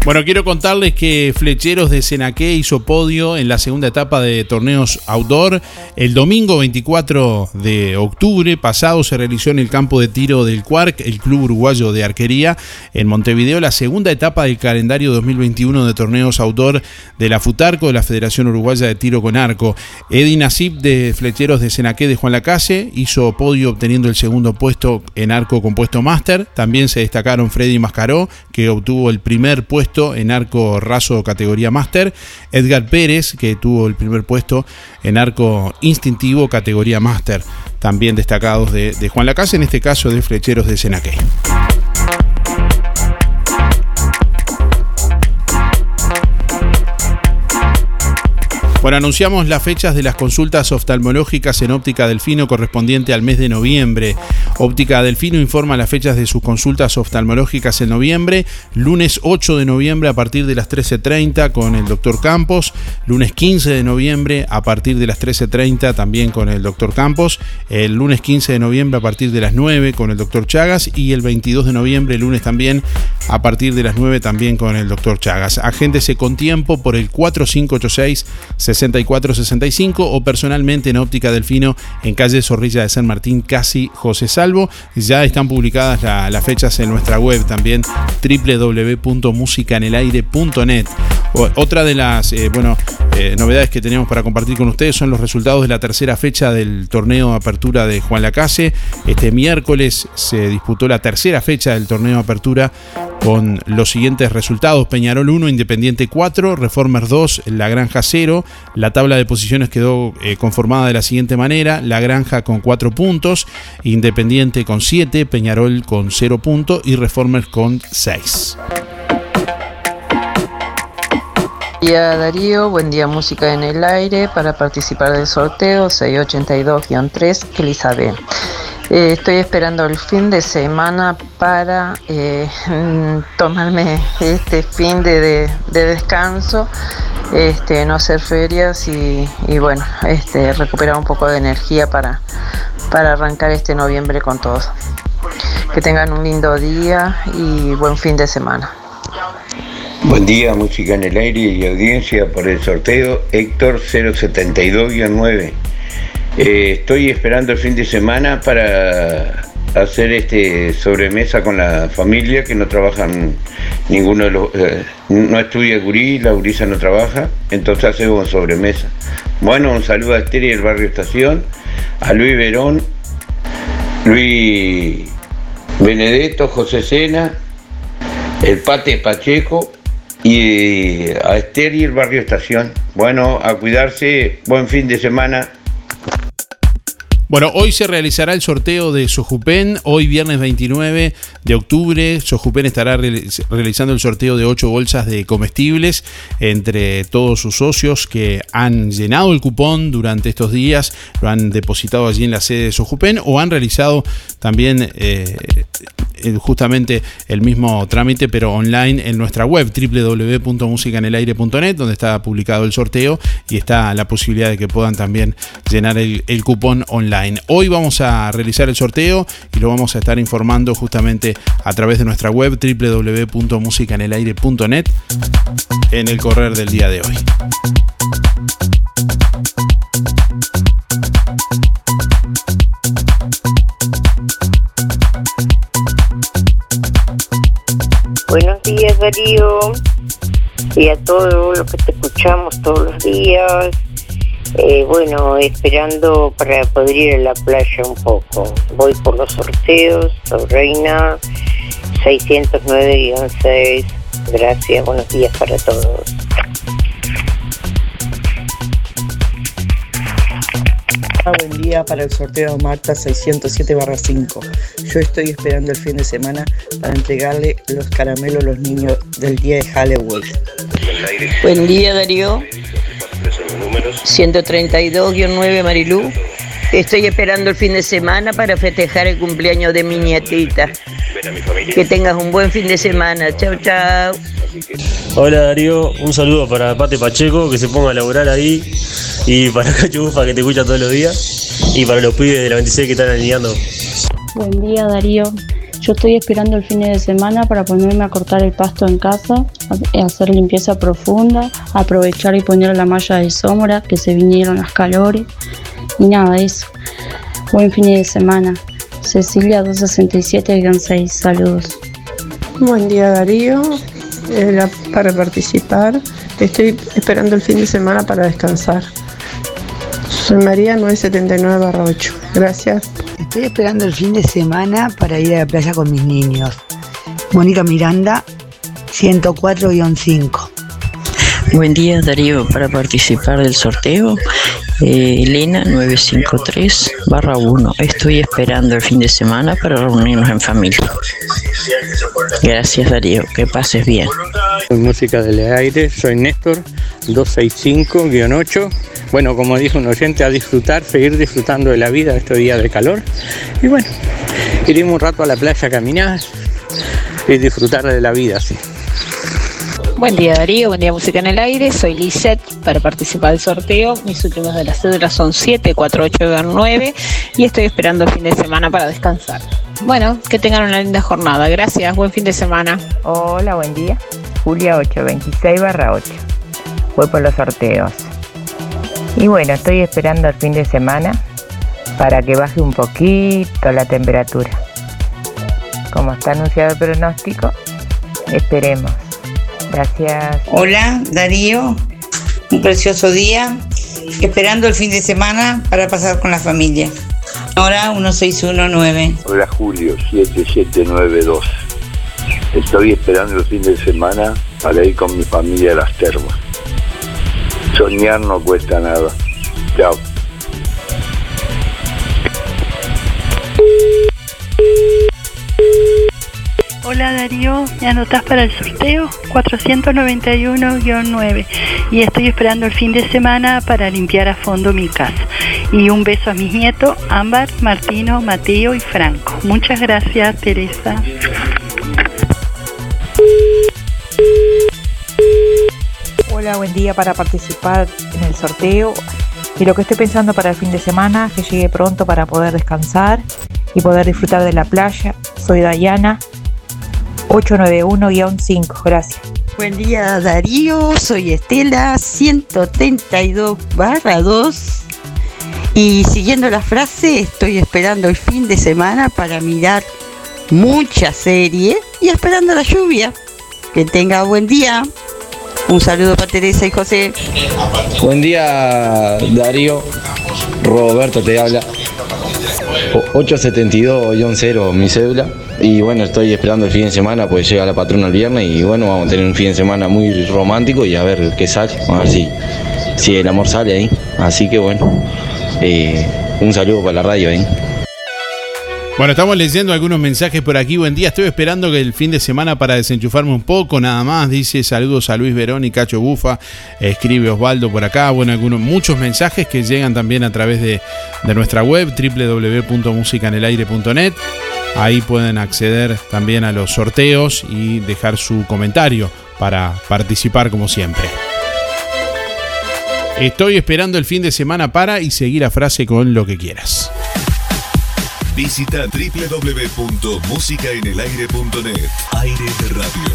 Bueno, quiero contarles que Flecheros de Senaqué hizo podio en la segunda etapa de torneos outdoor. El domingo 24 de octubre pasado se realizó en el campo de tiro del Cuarc, el Club Uruguayo de Arquería, en Montevideo, la segunda etapa del calendario 2021 de torneos outdoor de la FUTARCO, de la Federación Uruguaya de Tiro con Arco. Eddie Nasip de Flecheros de Senaqué de Juan Lacase hizo podio obteniendo el segundo puesto en arco compuesto máster. También se destacaron Freddy Mascaró, que obtuvo el primer puesto en arco raso categoría máster. Edgar Pérez, que tuvo el primer puesto en arco instintivo categoría máster. También destacados de, Juan Lacase, en este caso de Flecheros de Senaqué. Bueno, anunciamos las fechas de las consultas oftalmológicas en Óptica Delfino correspondiente al mes de noviembre. Óptica Delfino informa las fechas de sus consultas oftalmológicas en noviembre. Lunes 8 de noviembre a partir de las 13.30 con el doctor Campos. Lunes 15 de noviembre a partir de las 13.30 también con el doctor Campos. El lunes 15 de noviembre a partir de las 9 con el doctor Chagas. Y el 22 de noviembre, lunes también, a partir de las 9 también con el doctor Chagas. Agéndese con tiempo por el 4586 6465 o personalmente en Óptica Delfino en calle Zorrilla de San Martín, casi José Salvo. Ya están publicadas la- las fechas en nuestra web también www.musicanelaire.net. Otra de las eh, bueno, eh, novedades que tenemos para compartir con ustedes son los resultados de la tercera fecha del torneo Apertura de Juan Lacase. Este miércoles se disputó la tercera fecha del torneo Apertura con los siguientes resultados. Peñarol 1, Independiente 4, Reformer 2, La Granja 0. La tabla de posiciones quedó eh, conformada de la siguiente manera. La Granja con 4 puntos, Independiente con 7, Peñarol con 0 puntos y Reformer con 6. Buen día Darío, buen día Música en el Aire para participar del sorteo 682-3 Elizabeth. Eh, estoy esperando el fin de semana para eh, tomarme este fin de descanso, este, no hacer ferias y, y bueno, este, recuperar un poco de energía para, para arrancar este noviembre con todo. Que tengan un lindo día y buen fin de semana. Buen día, música en el aire y audiencia por el sorteo Héctor 072-9. Eh, estoy esperando el fin de semana para hacer este sobremesa con la familia que no trabajan ninguno de los eh, no estudia gurí, la gurisa no trabaja, entonces hacemos sobremesa. Bueno, un saludo a Esther y el barrio Estación, a Luis Verón, Luis Benedetto, José Sena, el Pate Pacheco y a Esther y el barrio Estación. Bueno, a cuidarse, buen fin de semana. Bueno, hoy se realizará el sorteo de Sojupen. Hoy, viernes 29 de octubre, Sojupen estará realizando el sorteo de 8 bolsas de comestibles entre todos sus socios que han llenado el cupón durante estos días, lo han depositado allí en la sede de Sojupen o han realizado también eh, justamente el mismo trámite, pero online en nuestra web www.musicanelaire.net, donde está publicado el sorteo y está la posibilidad de que puedan también llenar el, el cupón online. Hoy vamos a realizar el sorteo y lo vamos a estar informando justamente a través de nuestra web www.musicanelaire.net en el correr del día de hoy. Buenos días Darío y a todos los que te escuchamos todos los días eh, bueno, esperando para poder ir a la playa un poco. Voy por los sorteos, soy Reina 609-6. Gracias, buenos días para todos. Buen día para el sorteo Marta 607-5. Yo estoy esperando el fin de semana para entregarle los caramelos a los niños del día de Halloween. Buen día Darío, 132-9 Marilú. Estoy esperando el fin de semana para festejar el cumpleaños de mi nietita. Que tengas un buen fin de semana. Chao, chao. Hola Darío, un saludo para Pate Pacheco que se ponga a laburar ahí y para Cacho Bufa que te escucha todos los días y para los pibes de la 26 que están alineando. Buen día Darío, yo estoy esperando el fin de semana para ponerme a cortar el pasto en casa, hacer limpieza profunda, aprovechar y poner la malla de sombra que se vinieron las calores y nada de eso. Buen fin de semana. Cecilia 267-6, saludos. Buen día Darío, Era para participar. Estoy esperando el fin de semana para descansar. Soy María 979-8. Gracias. Estoy esperando el fin de semana para ir a la playa con mis niños. Mónica Miranda, 104-5. Buen día Darío, para participar del sorteo, Elena 953 1. Estoy esperando el fin de semana para reunirnos en familia. Gracias Darío, que pases bien. Música del aire, soy Néstor 265-8 bueno, como dijo un oyente, a disfrutar, seguir disfrutando de la vida estos días de calor. Y bueno, iremos un rato a la playa a caminar y disfrutar de la vida, sí. Buen día Darío, buen día Música en el Aire, soy Lisette para participar del sorteo. Mis últimos de las cédulas son 7, 4, 8, 9 y estoy esperando el fin de semana para descansar. Bueno, que tengan una linda jornada. Gracias, buen fin de semana. Hola, buen día. Julia 826 barra 8. Voy por los sorteos. Y bueno, estoy esperando el fin de semana para que baje un poquito la temperatura. Como está anunciado el pronóstico, esperemos. Gracias. Hola, Darío. Un precioso día. Esperando el fin de semana para pasar con la familia. Ahora 1619. Hola, Julio, 7792. Estoy esperando el fin de semana para ir con mi familia a las termas. Soñar no cuesta nada. Chao. Darío, ¿me anotás para el sorteo? 491-9 y estoy esperando el fin de semana para limpiar a fondo mi casa. Y un beso a mis nietos, Ámbar, Martino, Mateo y Franco. Muchas gracias, Teresa. Hola, buen día para participar en el sorteo. Y lo que estoy pensando para el fin de semana, que llegue pronto para poder descansar y poder disfrutar de la playa. Soy Dayana, 891-5. Gracias. Buen día Darío, soy Estela, 132 2. Y siguiendo la frase, estoy esperando el fin de semana para mirar mucha serie y esperando la lluvia. Que tenga buen día. Un saludo para Teresa y José. Buen día, Darío. Roberto te habla. 872-0 mi cédula. Y bueno, estoy esperando el fin de semana, pues llega la patrona el viernes y bueno, vamos a tener un fin de semana muy romántico y a ver qué sale. A ver si, el amor sale ahí. Así que bueno, eh, Un saludo para la radio, ¿eh? Bueno, estamos leyendo algunos mensajes por aquí. Buen día, estoy esperando que el fin de semana para desenchufarme un poco, nada más. Dice saludos a Luis Verón y Cacho Bufa. Escribe Osvaldo por acá. Bueno, algunos, muchos mensajes que llegan también a través de, de nuestra web www.musicanelaire.net. Ahí pueden acceder también a los sorteos y dejar su comentario para participar como siempre. Estoy esperando el fin de semana para y seguir la frase con lo que quieras. Visita www.musicaenelaire.net. Aire de radio.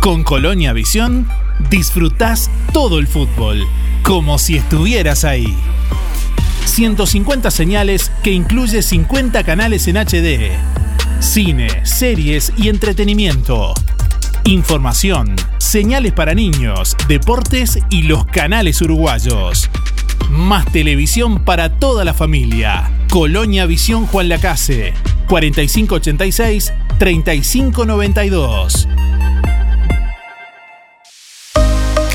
Con Colonia Visión disfrutás todo el fútbol, como si estuvieras ahí. 150 señales que incluye 50 canales en HD. Cine, series y entretenimiento. Información, señales para niños, deportes y los canales uruguayos. Más televisión para toda la familia. Colonia Visión Juan Lacase, 4586-3592.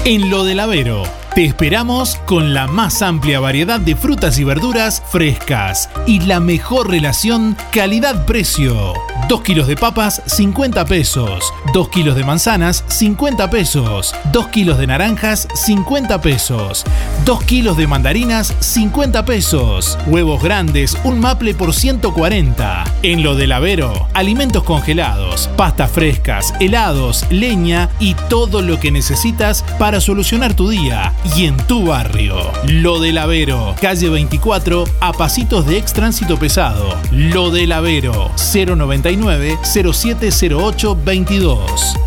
En lo del Avero, te esperamos con la más amplia variedad de frutas y verduras frescas y la mejor relación calidad-precio. 2 kilos de papas, 50 pesos. 2 kilos de manzanas, 50 pesos. 2 kilos de naranjas, 50 pesos. 2 kilos de mandarinas, 50 pesos. Huevos grandes, un maple por 140. En lo del Avero, alimentos congelados, pastas frescas, helados, leña y todo lo que necesitas para solucionar tu día y en tu barrio. Lo del Avero, calle 24, a pasitos de ex tránsito pesado. Lo del Avero, 099 0708 22.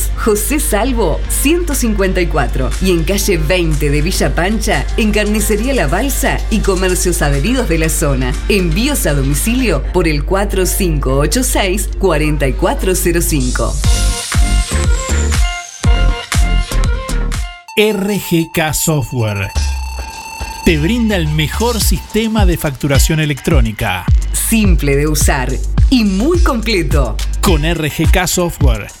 José Salvo 154 y en calle 20 de Villa Pancha, en Carnicería La Balsa y comercios adheridos de la zona. Envíos a domicilio por el 4586-4405. RGK Software te brinda el mejor sistema de facturación electrónica. Simple de usar y muy completo. Con RGK Software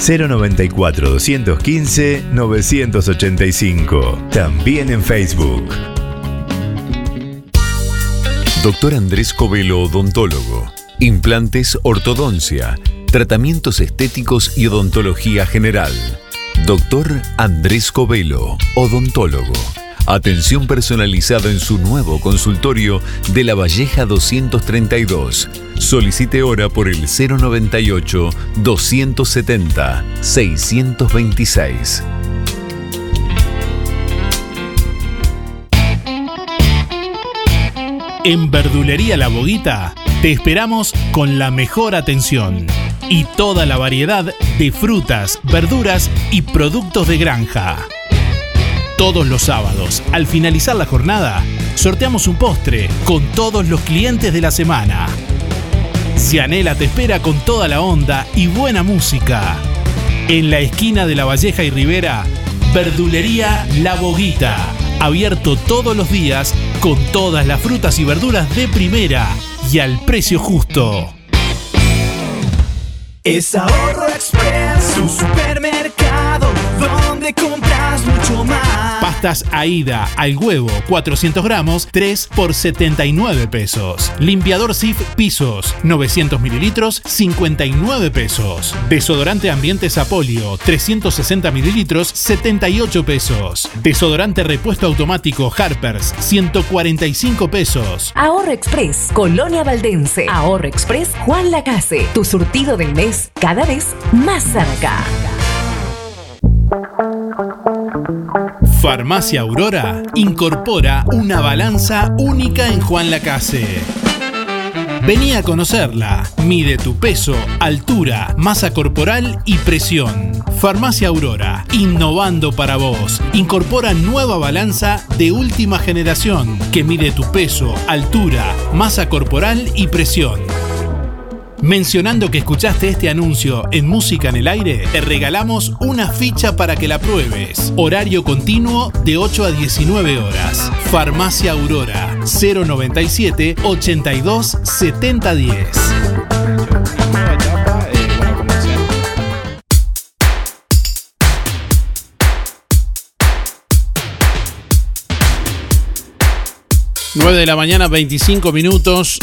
094 215 985. También en Facebook. Doctor Andrés Covelo, odontólogo. Implantes, ortodoncia, tratamientos estéticos y odontología general. Doctor Andrés Covelo, odontólogo. Atención personalizada en su nuevo consultorio de La Valleja 232. Solicite hora por el 098 270 626. En Verdulería La Boguita te esperamos con la mejor atención y toda la variedad de frutas, verduras y productos de granja. Todos los sábados, al finalizar la jornada, sorteamos un postre con todos los clientes de la semana. Cianela te espera con toda la onda y buena música. En la esquina de La Valleja y Rivera, Verdulería La Boguita. Abierto todos los días con todas las frutas y verduras de primera y al precio justo. Es Ahorro Express, un supermercado donde compras mucho más. Pastas Aida al huevo, 400 gramos, 3 por 79 pesos. Limpiador Sif Pisos, 900 mililitros, 59 pesos. Desodorante Ambiente Sapolio, 360 mililitros, 78 pesos. Desodorante Repuesto Automático Harpers, 145 pesos. Ahorro Express, Colonia Valdense. Ahorro Express, Juan Lacase. Tu surtido del mes cada vez más cerca. Farmacia Aurora incorpora una balanza única en Juan Lacase. Vení a conocerla. Mide tu peso, altura, masa corporal y presión. Farmacia Aurora, innovando para vos. Incorpora nueva balanza de última generación que mide tu peso, altura, masa corporal y presión. Mencionando que escuchaste este anuncio en Música en el Aire, te regalamos una ficha para que la pruebes. Horario continuo de 8 a 19 horas. Farmacia Aurora 097 82 70 10. Nueve de la mañana, 25 minutos.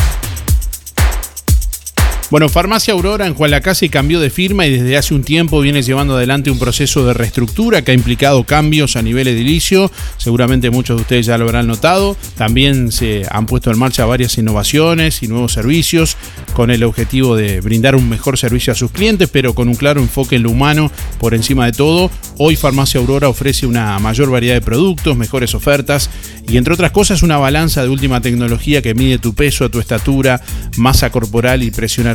Bueno, Farmacia Aurora en Juan Lacase cambió de firma y desde hace un tiempo viene llevando adelante un proceso de reestructura que ha implicado cambios a nivel edilicio. Seguramente muchos de ustedes ya lo habrán notado. También se han puesto en marcha varias innovaciones y nuevos servicios con el objetivo de brindar un mejor servicio a sus clientes, pero con un claro enfoque en lo humano por encima de todo. Hoy Farmacia Aurora ofrece una mayor variedad de productos, mejores ofertas y entre otras cosas una balanza de última tecnología que mide tu peso, tu estatura, masa corporal y presión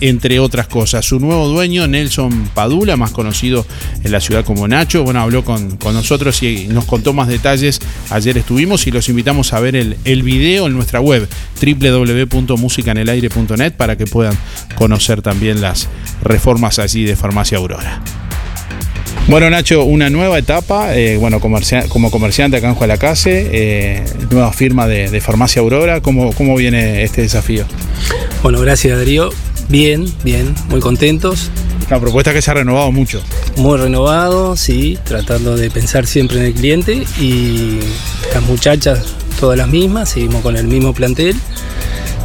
entre otras cosas. Su nuevo dueño, Nelson Padula, más conocido en la ciudad como Nacho, bueno, habló con, con nosotros y nos contó más detalles. Ayer estuvimos y los invitamos a ver el, el video en nuestra web www.musicanelaire.net para que puedan conocer también las reformas allí de Farmacia Aurora. Bueno, Nacho, una nueva etapa, eh, bueno, comercia- como comerciante acá en Jualacase, eh, nueva firma de, de Farmacia Aurora. ¿Cómo, ¿Cómo viene este desafío? Bueno, gracias Darío. Bien, bien, muy contentos. Una propuesta que se ha renovado mucho. Muy renovado, sí, tratando de pensar siempre en el cliente y las muchachas todas las mismas, seguimos con el mismo plantel.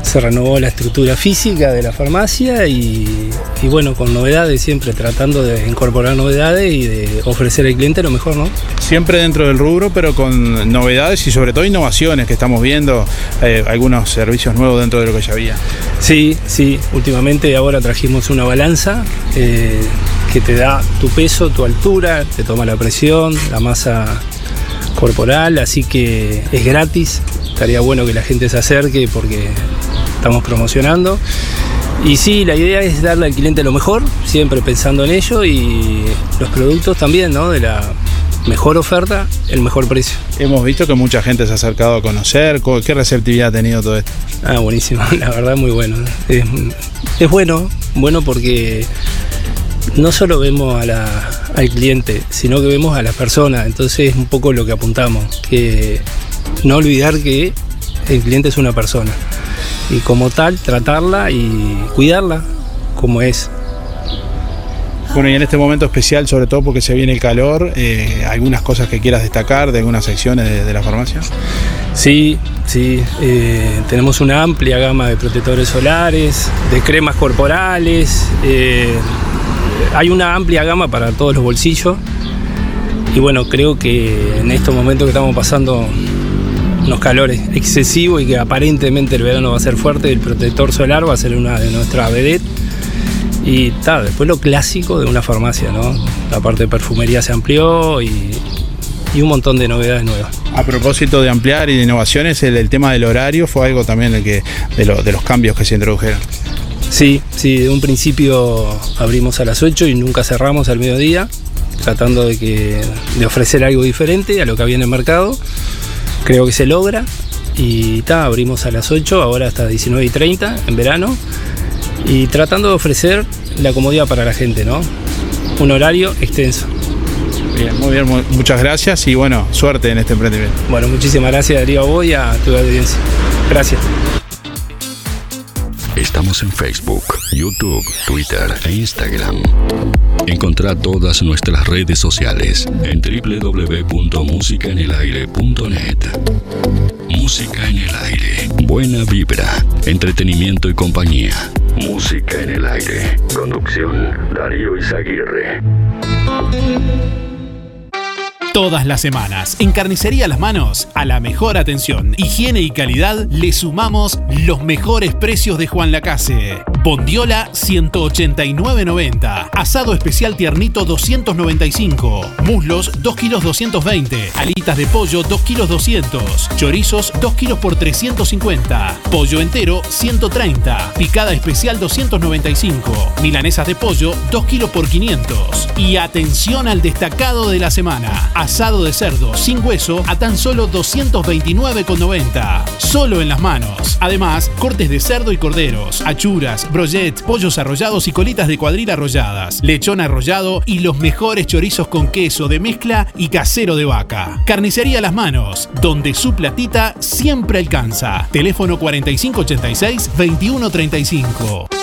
Se renovó la estructura física de la farmacia y, y bueno, con novedades, siempre tratando de incorporar novedades y de ofrecer al cliente lo mejor, ¿no? Siempre dentro del rubro, pero con novedades y sobre todo innovaciones que estamos viendo, eh, algunos servicios nuevos dentro de lo que ya había. Sí, sí, últimamente ahora trajimos una balanza eh, que te da tu peso, tu altura, te toma la presión, la masa corporal, así que es gratis. Estaría bueno que la gente se acerque porque estamos promocionando. Y sí, la idea es darle al cliente lo mejor, siempre pensando en ello y los productos también, ¿no? De la mejor oferta, el mejor precio. Hemos visto que mucha gente se ha acercado a conocer. Co- ¿Qué receptividad ha tenido todo esto? Ah, buenísimo, la verdad muy bueno. Es, es bueno, bueno porque no solo vemos a la- al cliente, sino que vemos a la persona. Entonces es un poco lo que apuntamos, que no olvidar que el cliente es una persona. Y como tal, tratarla y cuidarla como es. Bueno, y en este momento especial, sobre todo porque se viene el calor, eh, algunas cosas que quieras destacar de algunas secciones de, de la farmacia. Sí, sí, eh, tenemos una amplia gama de protectores solares, de cremas corporales, eh, hay una amplia gama para todos los bolsillos Y bueno, creo que en estos momentos que estamos pasando unos calores excesivos y que aparentemente el verano va a ser fuerte, el protector solar va a ser una de nuestras vedettes. Y tal, después lo clásico de una farmacia, ¿no? La parte de perfumería se amplió y, y un montón de novedades nuevas. A propósito de ampliar y de innovaciones, el, el tema del horario fue algo también el que, de, lo- de los cambios que se introdujeron. Sí, sí, de un principio abrimos a las 8 y nunca cerramos al mediodía, tratando de, que, de ofrecer algo diferente a lo que había en el mercado. Creo que se logra y ta, abrimos a las 8, ahora hasta 19 y 30 en verano y tratando de ofrecer la comodidad para la gente, ¿no? Un horario extenso. Bien, muy bien, mu- muchas gracias y bueno, suerte en este emprendimiento. Bueno, muchísimas gracias Darío a vos y a tu audiencia. Gracias. En Facebook, YouTube, Twitter e Instagram. Encontrá todas nuestras redes sociales en www.musicaenelaire.net. Música en el aire. Buena vibra, entretenimiento y compañía. Música en el aire. Conducción Darío Izaguirre. Todas las semanas, en Carnicería Las Manos, a la mejor atención, higiene y calidad, le sumamos los mejores precios de Juan Lacase. Bondiola 189.90. Asado especial tiernito 295. Muslos 2 kilos 220. Alitas de pollo 2 kilos 200. Chorizos 2 kilos por 350. Pollo entero 130. Picada especial 295. Milanesas de pollo 2 kilos por 500. Y atención al destacado de la semana. Asado de cerdo sin hueso a tan solo 229,90. Solo en las manos. Además, cortes de cerdo y corderos, achuras, brochets, pollos arrollados y colitas de cuadril arrolladas, lechón arrollado y los mejores chorizos con queso de mezcla y casero de vaca. Carnicería Las Manos, donde su platita siempre alcanza. Teléfono 4586-2135.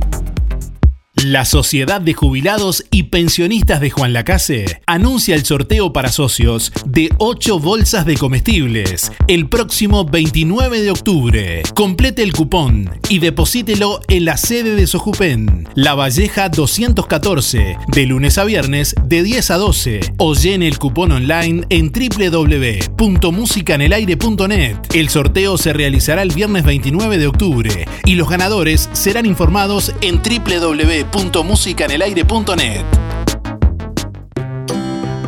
La Sociedad de Jubilados y Pensionistas de Juan Lacase anuncia el sorteo para socios de 8 bolsas de comestibles el próximo 29 de octubre. Complete el cupón y deposítelo en la sede de Sojupen, La Valleja 214, de lunes a viernes de 10 a 12 o llene el cupón online en www.musicanelaire.net. El sorteo se realizará el viernes 29 de octubre y los ganadores serán informados en www www.musicanelaire.net.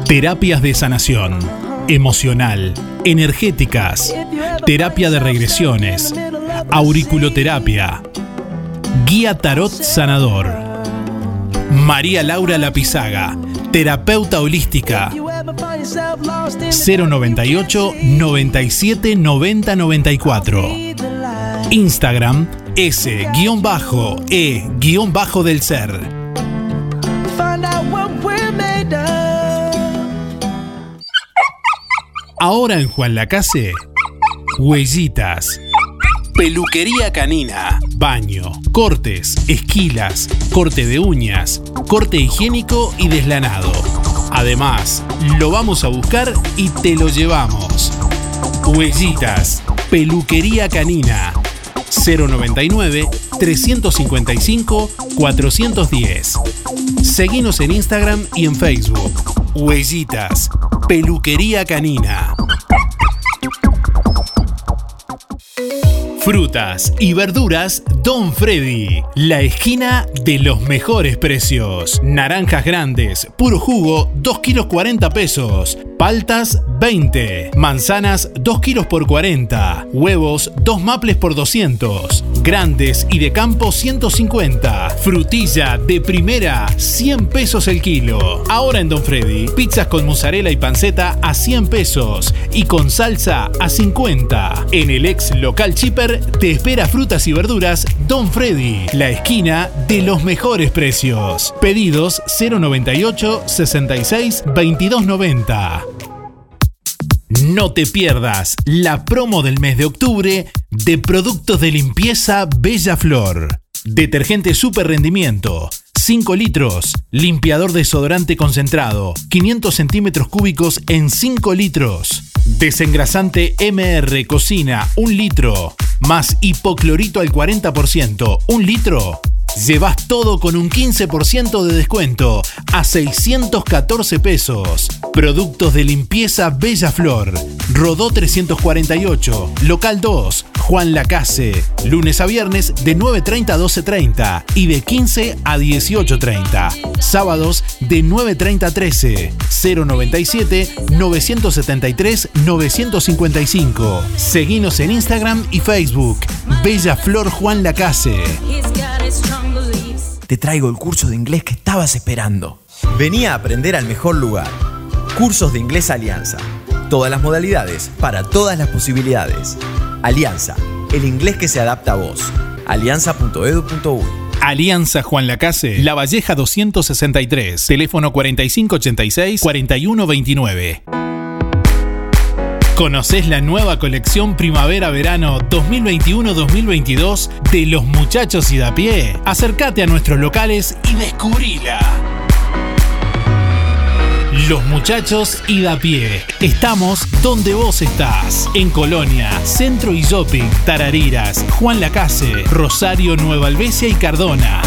Terapias de sanación, emocional, energéticas, terapia de regresiones, auriculoterapia, guía tarot sanador. María Laura Lapizaga, terapeuta holística. 098 97 90 94. Instagram S-E-del ser. Ahora en Juan Lacase, huellitas. Peluquería canina, baño, cortes, esquilas, corte de uñas, corte higiénico y deslanado. Además, lo vamos a buscar y te lo llevamos. Huellitas, peluquería canina. 099 355 410. Seguinos en Instagram y en Facebook. Huellitas, peluquería canina. Frutas y verduras Don Freddy, la esquina de los mejores precios. Naranjas grandes, puro jugo, 2 kilos 40 pesos. Paltas, 20. Manzanas 2 kilos por 40. Huevos 2 maples por 200. Grandes y de campo 150. Frutilla de primera 100 pesos el kilo. Ahora en Don Freddy, pizzas con mozzarella y panceta a 100 pesos y con salsa a 50. En el ex local Chipper te espera frutas y verduras Don Freddy, la esquina de los mejores precios. Pedidos 098 66 2290. No te pierdas la promo del mes de octubre de productos de limpieza Bella Flor. Detergente super rendimiento, 5 litros, limpiador desodorante concentrado, 500 centímetros cúbicos en 5 litros. Desengrasante MR Cocina, 1 litro, más hipoclorito al 40%, 1 litro. Llevas todo con un 15% de descuento a 614 pesos. Productos de limpieza Bella Flor. Rodó 348. Local 2. Juan Lacase. Lunes a viernes de 9.30 a 12.30 y de 15 a 18.30. Sábados de 9.30 a 13. 097 973 955. Seguinos en Instagram y Facebook. Bella Flor Juan Lacase. Te traigo el curso de inglés que estabas esperando. Vení a aprender al mejor lugar. Cursos de inglés Alianza. Todas las modalidades para todas las posibilidades. Alianza, el inglés que se adapta a vos. alianza.edu.uy Alianza Juan Lacase, La Valleja 263, teléfono 4586-4129. ¿Conocés la nueva colección Primavera-Verano 2021-2022 de los muchachos y de a pie? Acércate a nuestros locales y descubrila. Los muchachos y da pie. Estamos donde vos estás. En Colonia, Centro y Shopping, Tarariras, Juan Lacase, Rosario, Nueva Albesia y Cardona.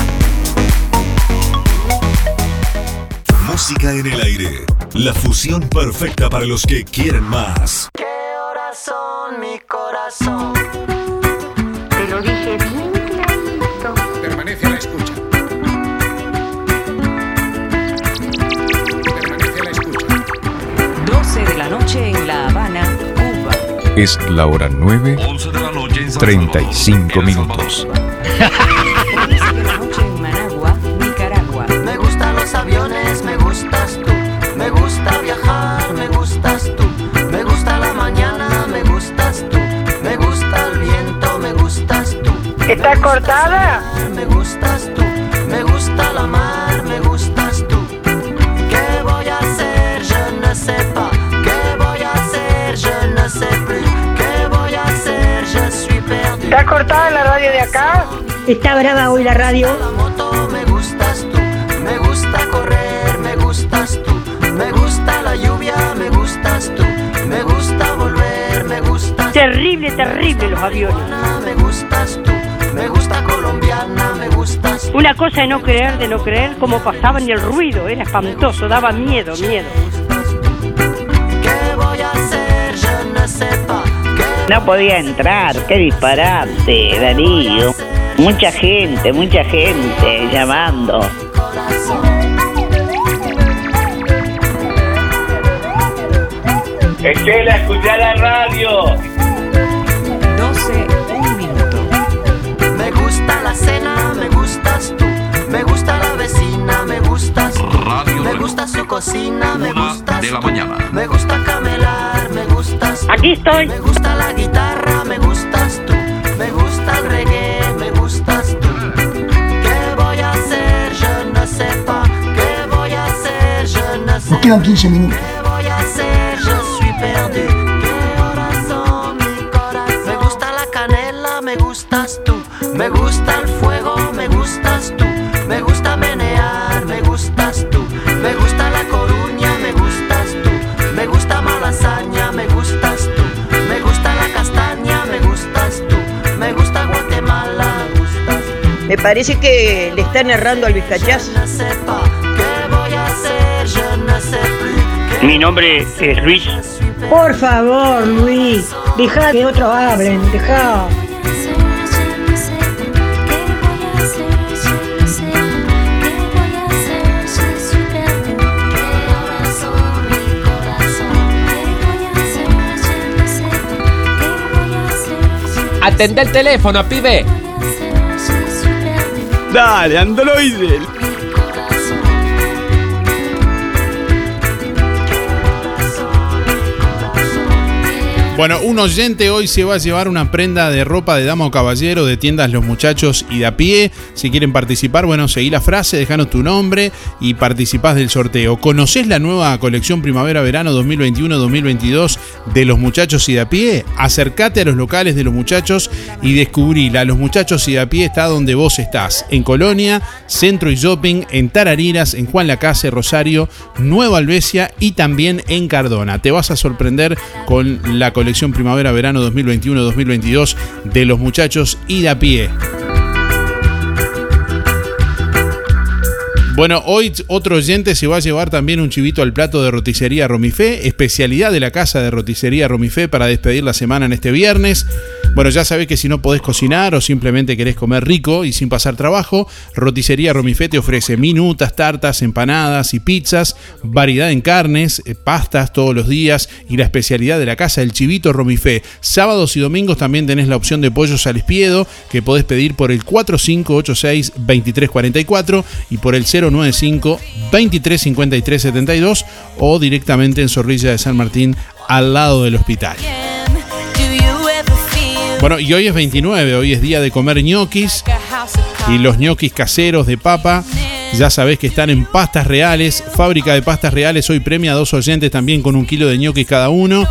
Música en el aire. La fusión perfecta para los que quieren más. Corazón, mi corazón. Te lo dije bien clarito. Permanece a la escucha. Permanece a la escucha. 12 de la noche en La Habana, Cuba. Es la hora 9, 35 minutos. ¿Está cortada? Me gustas tú. Me gusta la mar, me gustas tú. ¿Qué voy a hacer? Je ne sais pas. ¿Qué voy a hacer? Je ne sais plus. ¿Qué voy a hacer? Je suis perdu. ¿Está cortada la radio de acá? Está brava hoy la radio. La moto me gustas tú, me gusta correr, me gustas tú, me gusta la lluvia, me gustas tú, me gusta volver, me gustas Terrible, terrible los aviones. me gustas tú, Una cosa de no creer, de no creer cómo pasaban y el ruido, era espantoso, daba miedo, miedo. ¿Qué voy a hacer? Je ne sais pas. ¿Qué No podía entrar, qué disparate, Darío. Mucha gente, mucha gente llamando. Estela, escuchá la radio. Me gusta la vecina, me gustas tú, me gusta su cocina, me gustas de la tú, mañana. me gusta camelar, me gustas tú, Aquí estoy. me gusta la guitarra, me gustas tú, me gusta el reggae, me gustas tú. ¿Qué voy a hacer? Je ne sais pas. ¿Qué voy a hacer? Ne sais Nos quedan 15 minutos. ¿Qué voy a hacer? Je suis perdu. ¿Qué horas son, mi corazón? Me gusta la canela, me gustas tú. Me gusta el parece que le están errando al vizcachazo. Mi nombre es Luis. Por favor, Luis, deja que otros hablen, deja. Atende el teléfono, pibe. Dale, androide. Bueno, un oyente hoy se va a llevar una prenda de ropa de dama o caballero de tiendas Los Muchachos y de a pie. Si quieren participar, bueno, seguí la frase, dejanos tu nombre y participás del sorteo. ¿Conoces la nueva colección primavera-verano 2021-2022 de Los Muchachos y de a pie? Acércate a los locales de Los Muchachos y descubrila. Los Muchachos y de a pie está donde vos estás. En Colonia, Centro y Shopping, en Tarariras, en Juan Lacase, Rosario, Nueva Albesia y también en Cardona. Te vas a sorprender con la colección primavera-verano 2021-2022 de los muchachos y de a pie. Bueno, hoy otro oyente se va a llevar también un chivito al plato de roticería Romifé, especialidad de la casa de roticería Romifé para despedir la semana en este viernes. Bueno, ya sabés que si no podés cocinar o simplemente querés comer rico y sin pasar trabajo, Roticería Romifé te ofrece minutas, tartas, empanadas y pizzas, variedad en carnes, eh, pastas todos los días y la especialidad de la casa, el chivito Romifé. Sábados y domingos también tenés la opción de pollos al espiedo que podés pedir por el 4586-2344 y por el 095-235372 o directamente en Zorrilla de San Martín al lado del hospital. Bueno, y hoy es 29, hoy es día de comer ñoquis. Y los ñoquis caseros de papa, ya sabés que están en pastas reales. Fábrica de pastas reales hoy premia a dos oyentes también con un kilo de ñoquis cada uno.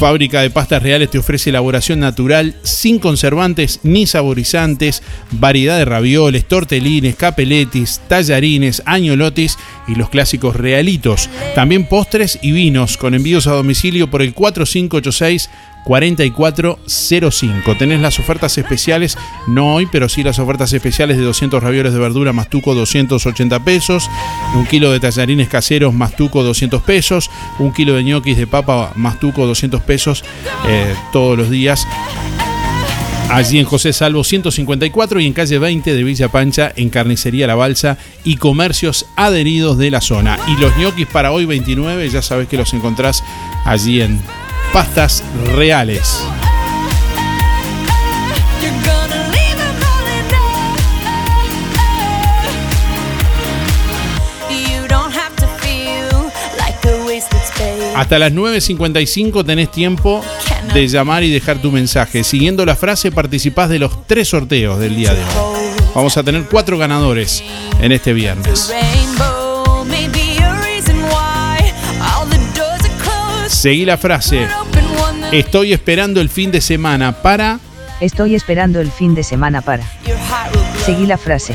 Fábrica de Pastas Reales te ofrece elaboración natural sin conservantes ni saborizantes, variedad de ravioles, tortelines, capeletis, tallarines, añolotis y los clásicos realitos. También postres y vinos con envíos a domicilio por el 4586 4405. Tenés las ofertas especiales, no hoy, pero sí las ofertas especiales de 200 ravioles de verdura más tuco 280 pesos, un kilo de tallarines caseros más tuco 200 pesos, un kilo de ñoquis de papa más tuco 200 pesos eh, todos los días. Allí en José Salvo 154 y en calle 20 de Villa Pancha, en Carnicería La Balsa y comercios adheridos de la zona. Y los ñoquis para hoy 29, ya sabes que los encontrás allí en pastas reales. Hasta las 9.55 tenés tiempo de llamar y dejar tu mensaje. Siguiendo la frase participás de los tres sorteos del día de hoy. Vamos a tener cuatro ganadores en este viernes. Seguí la frase. Estoy esperando el fin de semana para... Estoy esperando el fin de semana para. Seguí la frase.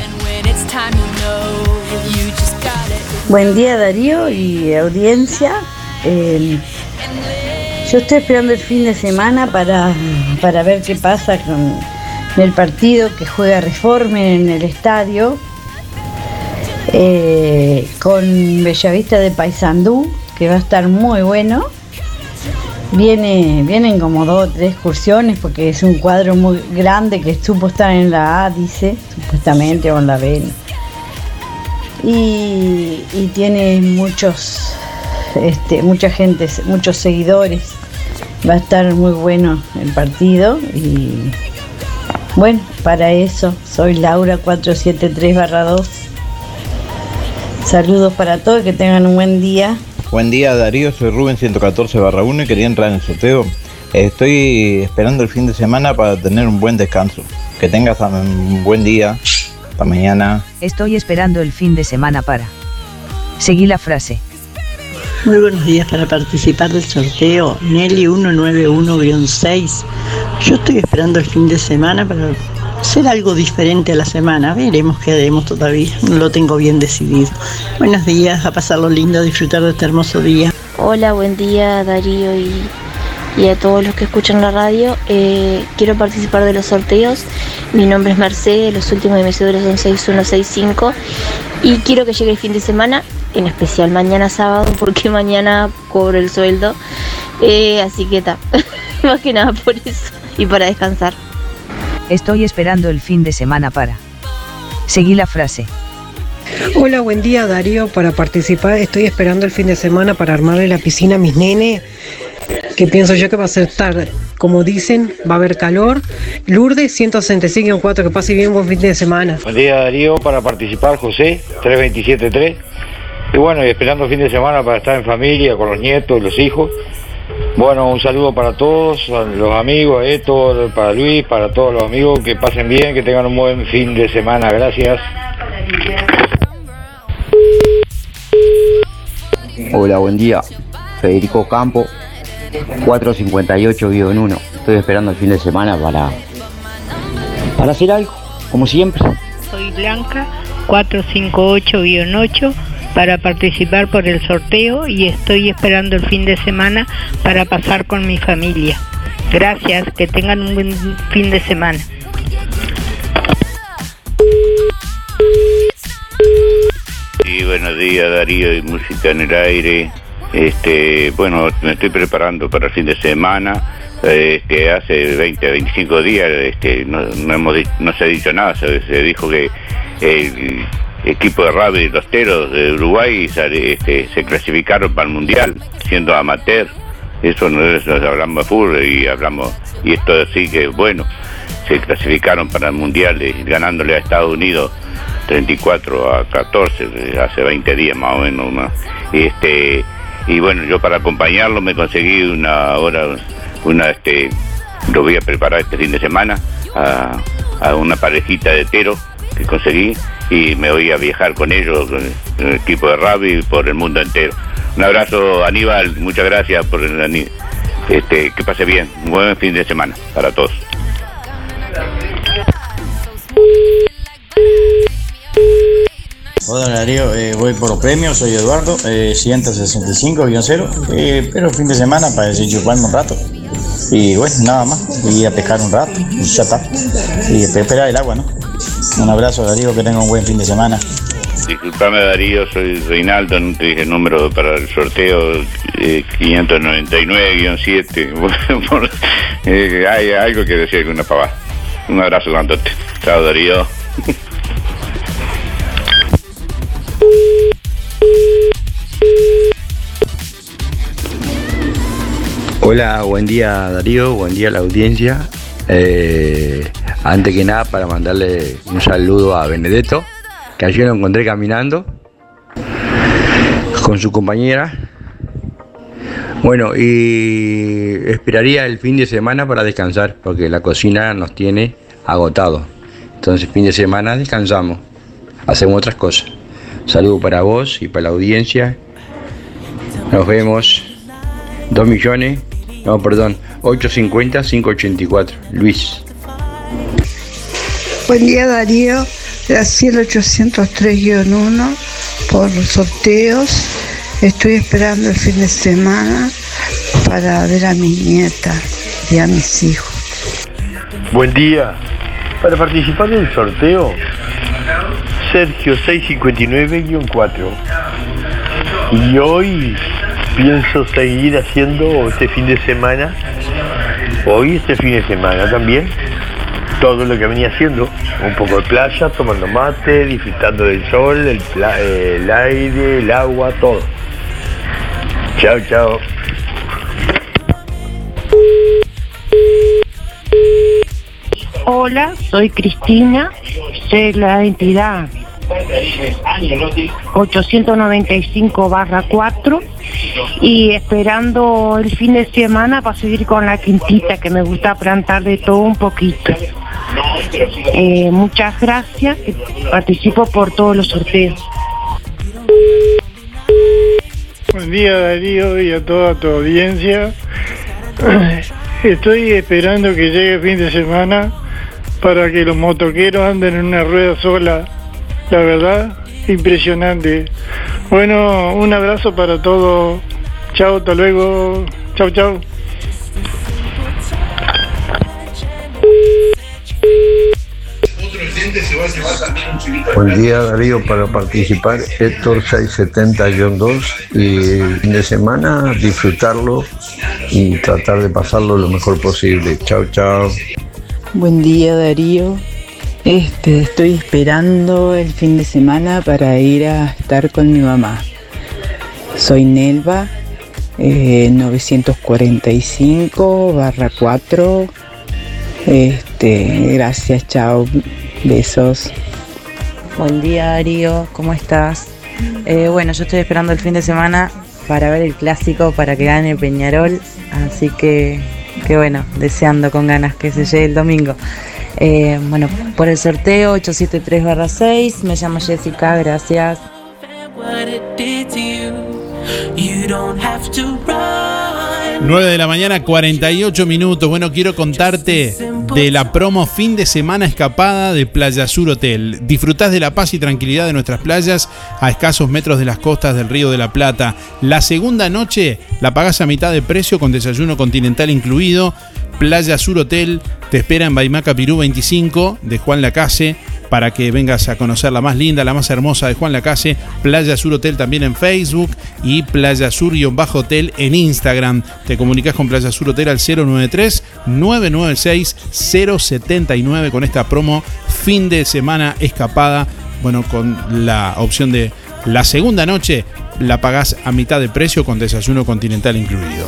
Buen día Darío y audiencia. Eh, yo estoy esperando el fin de semana para, para ver qué pasa con el partido que juega Reforme en el estadio. eh, con Bellavista de Paysandú, que va a estar muy bueno. Viene, vienen como dos o tres excursiones porque es un cuadro muy grande que supo estar en la A, dice, supuestamente, o en la B. Y, y tiene muchos, este, mucha gente, muchos seguidores. Va a estar muy bueno el partido y bueno, para eso soy Laura 473 2. Saludos para todos, que tengan un buen día. Buen día Darío, soy Rubén 114 1 y quería entrar en el sorteo. Estoy esperando el fin de semana para tener un buen descanso. Que tengas un buen día. Hasta mañana. Estoy esperando el fin de semana para. Seguí la frase. Muy buenos días para participar del sorteo Nelly 191-6. Yo estoy esperando el fin de semana para hacer algo diferente a la semana. Veremos qué haremos todavía. No lo tengo bien decidido. Buenos días, a pasarlo lindo, a disfrutar de este hermoso día. Hola, buen día Darío y, y a todos los que escuchan la radio. Eh, quiero participar de los sorteos. Mi nombre es Mercedes, los últimos de mis son 6165 y quiero que llegue el fin de semana, en especial mañana sábado, porque mañana cobro el sueldo. Eh, así que está, más que nada por eso y para descansar. Estoy esperando el fin de semana para. Seguí la frase. Hola, buen día Darío. Para participar estoy esperando el fin de semana para armarle la piscina a mis nenes, que pienso yo que va a ser tarde, como dicen, va a haber calor. Lourdes 165-4, que pase bien, buen fin de semana. Buen día Darío, para participar José, 3273. Y bueno, y esperando el fin de semana para estar en familia, con los nietos, los hijos. Bueno, un saludo para todos, a los amigos, a Héctor, para Luis, para todos los amigos, que pasen bien, que tengan un buen fin de semana, gracias. Hola, buen día. Federico Campo, 458-1. Estoy esperando el fin de semana para, para hacer algo, como siempre. Soy Blanca, 458-8 para participar por el sorteo y estoy esperando el fin de semana para pasar con mi familia. Gracias, que tengan un buen fin de semana. Sí, buenos días Darío y Música en el Aire. Este, bueno, me estoy preparando para el fin de semana. Este, hace 20, 25 días este, no, hemos, no se ha dicho nada. Se, dijo que equipo de rugby los Teros de Uruguay sale- este, se clasificaron para el Mundial, siendo amateur. Eso no es, hablamos de fútbol y hablamos, y esto sí que bueno, se clasificaron para el Mundial eh, ganándole a Estados Unidos 34 a 14 eh, hace 20 días más o menos ¿no? y este y bueno yo para acompañarlo me conseguí una hora una este lo voy a preparar este fin de semana a, a una parejita de tero que conseguí y me voy a viajar con ellos con el equipo de rugby por el mundo entero un abrazo Aníbal muchas gracias por el este que pase bien un buen fin de semana para todos Hola Darío, eh, voy por los premios, soy Eduardo, eh, 165-0, eh, pero fin de semana para decir chuparme un rato. Y bueno, nada más, y a pescar un rato, y ya está. Y esperar el agua, ¿no? Un abrazo Darío, que tenga un buen fin de semana. Disculpame Darío, soy Reinaldo, no te dije el número para el sorteo eh, 599-7. Por- eh, hay algo que decir alguna pavada. Un abrazo grandote. Chao Darío. Hola, buen día Darío, buen día a la audiencia. Eh, antes que nada, para mandarle un saludo a Benedetto, que ayer lo encontré caminando con su compañera. Bueno, y esperaría el fin de semana para descansar, porque la cocina nos tiene agotado. Entonces, fin de semana descansamos, hacemos otras cosas. Saludo para vos y para la audiencia. Nos vemos. 2 millones, no, perdón, 850 584. Luis. Buen día Darío, Graciela 803-1 por los sorteos. Estoy esperando el fin de semana para ver a mi nieta y a mis hijos. Buen día. Para participar del sorteo, Sergio 659-4. Y hoy pienso seguir haciendo este fin de semana, hoy este fin de semana también, todo lo que venía haciendo. Un poco de playa, tomando mate, disfrutando del sol, el, aire, el agua, todo. Chao, chao. Hola, soy Cristina, sé la entidad 895 barra 4 y esperando el fin de semana para seguir con la quintita que me gusta plantar de todo un poquito. Eh, muchas gracias, participo por todos los sorteos. Buen día Darío y a toda tu audiencia. Estoy esperando que llegue el fin de semana para que los motoqueros anden en una rueda sola. La verdad, impresionante. Bueno, un abrazo para todos. Chao, hasta luego. Chao, chao. Buen día Darío, para participar Héctor 670-2 y el fin de semana disfrutarlo y tratar de pasarlo lo mejor posible. Chao, chao. Buen día Darío. Este, estoy esperando el fin de semana para ir a estar con mi mamá. Soy Nelva eh, 945 barra 4. Este, gracias, chao, besos. Buen día Darío, ¿cómo estás? Eh, bueno, yo estoy esperando el fin de semana para ver el clásico, para que gane Peñarol, así que, que bueno, deseando con ganas que se llegue el domingo. Eh, bueno, por el sorteo 873-6, me llamo Jessica, gracias. 9 de la mañana, 48 minutos. Bueno, quiero contarte de la promo fin de semana escapada de Playa Sur Hotel. Disfrutás de la paz y tranquilidad de nuestras playas a escasos metros de las costas del Río de la Plata. La segunda noche la pagás a mitad de precio con desayuno continental incluido. Playa Sur Hotel te espera en Baimaca Pirú 25 de Juan Lacase para que vengas a conocer la más linda, la más hermosa de Juan Lacase. Playa Sur Hotel también en Facebook y Playa Sur-Hotel en Instagram. Te comunicas con Playa Sur Hotel al 093 996 079 con esta promo fin de semana escapada. Bueno, con la opción de la segunda noche la pagás a mitad de precio con desayuno continental incluido.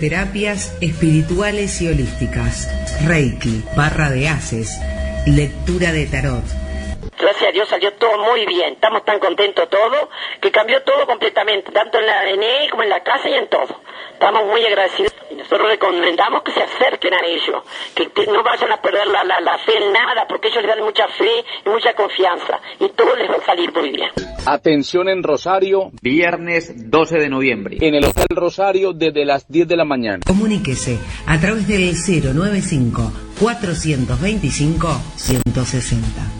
Terapias Espirituales y Holísticas. Reiki, barra de haces, lectura de tarot. Gracias a Dios salió todo muy bien. Estamos tan contentos todos que cambió todo completamente, tanto en la en él como en la casa y en todo. Estamos muy agradecidos y nosotros recomendamos que se acerquen a ellos, que te- no vayan a perder la, la, la fe en nada, porque ellos les dan mucha fe y mucha confianza y todo les va a salir muy bien. Atención en Rosario, viernes 12 de noviembre. En el Hotel Rosario desde las 10 de la mañana. Comuníquese a través del 095 425 160.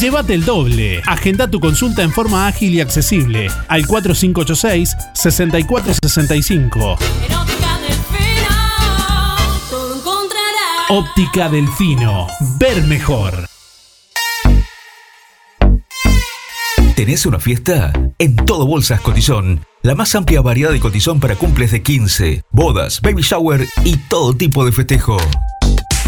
llévate el doble. Agenda tu consulta en forma ágil y accesible al 4586-6465. Óptica Delfino. Ver mejor. ¿Tenés una fiesta? En Todo Bolsas Cotizón. La más amplia variedad de cotizón para cumples de 15, bodas, baby shower y todo tipo de festejo.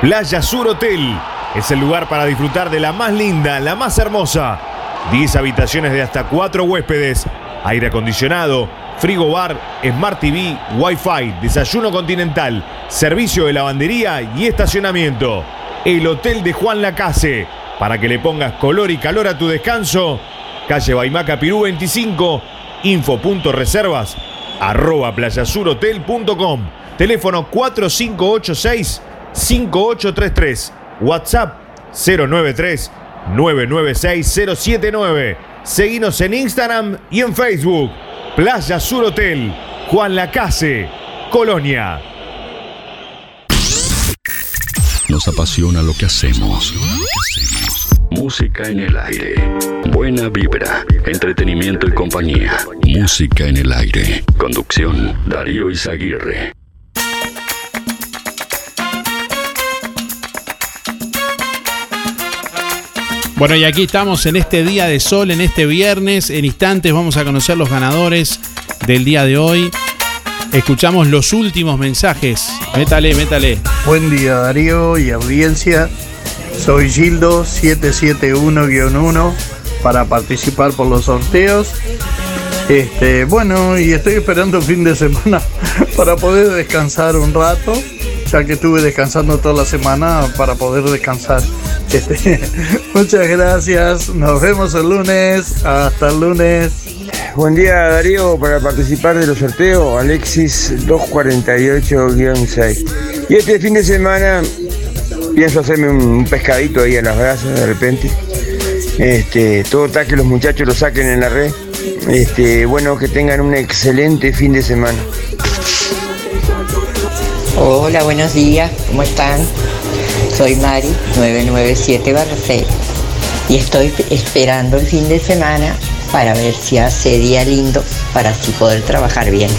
Playa Sur Hotel es el lugar para disfrutar de la más linda, la más hermosa. 10 habitaciones de hasta 4 huéspedes, aire acondicionado, frigo bar, Smart TV, Wi-Fi, desayuno continental, servicio de lavandería y estacionamiento. El Hotel de Juan Lacase. Para que le pongas color y calor a tu descanso, calle Baimaca Pirú 25, info.reservas, arroba playasurhotel.com, teléfono 4586 5833. WhatsApp 093 996 079. Seguinos en Instagram y en Facebook. Playa Sur Hotel, Juan Lacase, Colonia. Nos apasiona lo que hacemos. Música en el aire. Buena vibra, entretenimiento y compañía. Música en el aire. Conducción, Darío Izaguirre. Bueno, y aquí estamos en este día de sol, en este viernes. En instantes vamos a conocer los ganadores del día de hoy. Escuchamos los últimos mensajes. Métale, métale. Buen día Darío y audiencia. Soy Gildo 771-1 para participar por los sorteos. Este, bueno, y estoy esperando fin de semana para poder descansar un rato, ya que estuve descansando toda la semana para poder descansar. Este, muchas gracias, nos vemos el lunes, hasta el lunes. Buen día Darío, para participar de los sorteos, Alexis 248-6. Y este fin de semana pienso hacerme un pescadito ahí a las brasas de repente. Este, todo está que los muchachos lo saquen en la red. Este, bueno, que tengan un excelente fin de semana. Hola, buenos días, ¿cómo están? Soy Mari, 997-6 y estoy esperando el fin de semana para ver si hace día lindo para así poder trabajar bien.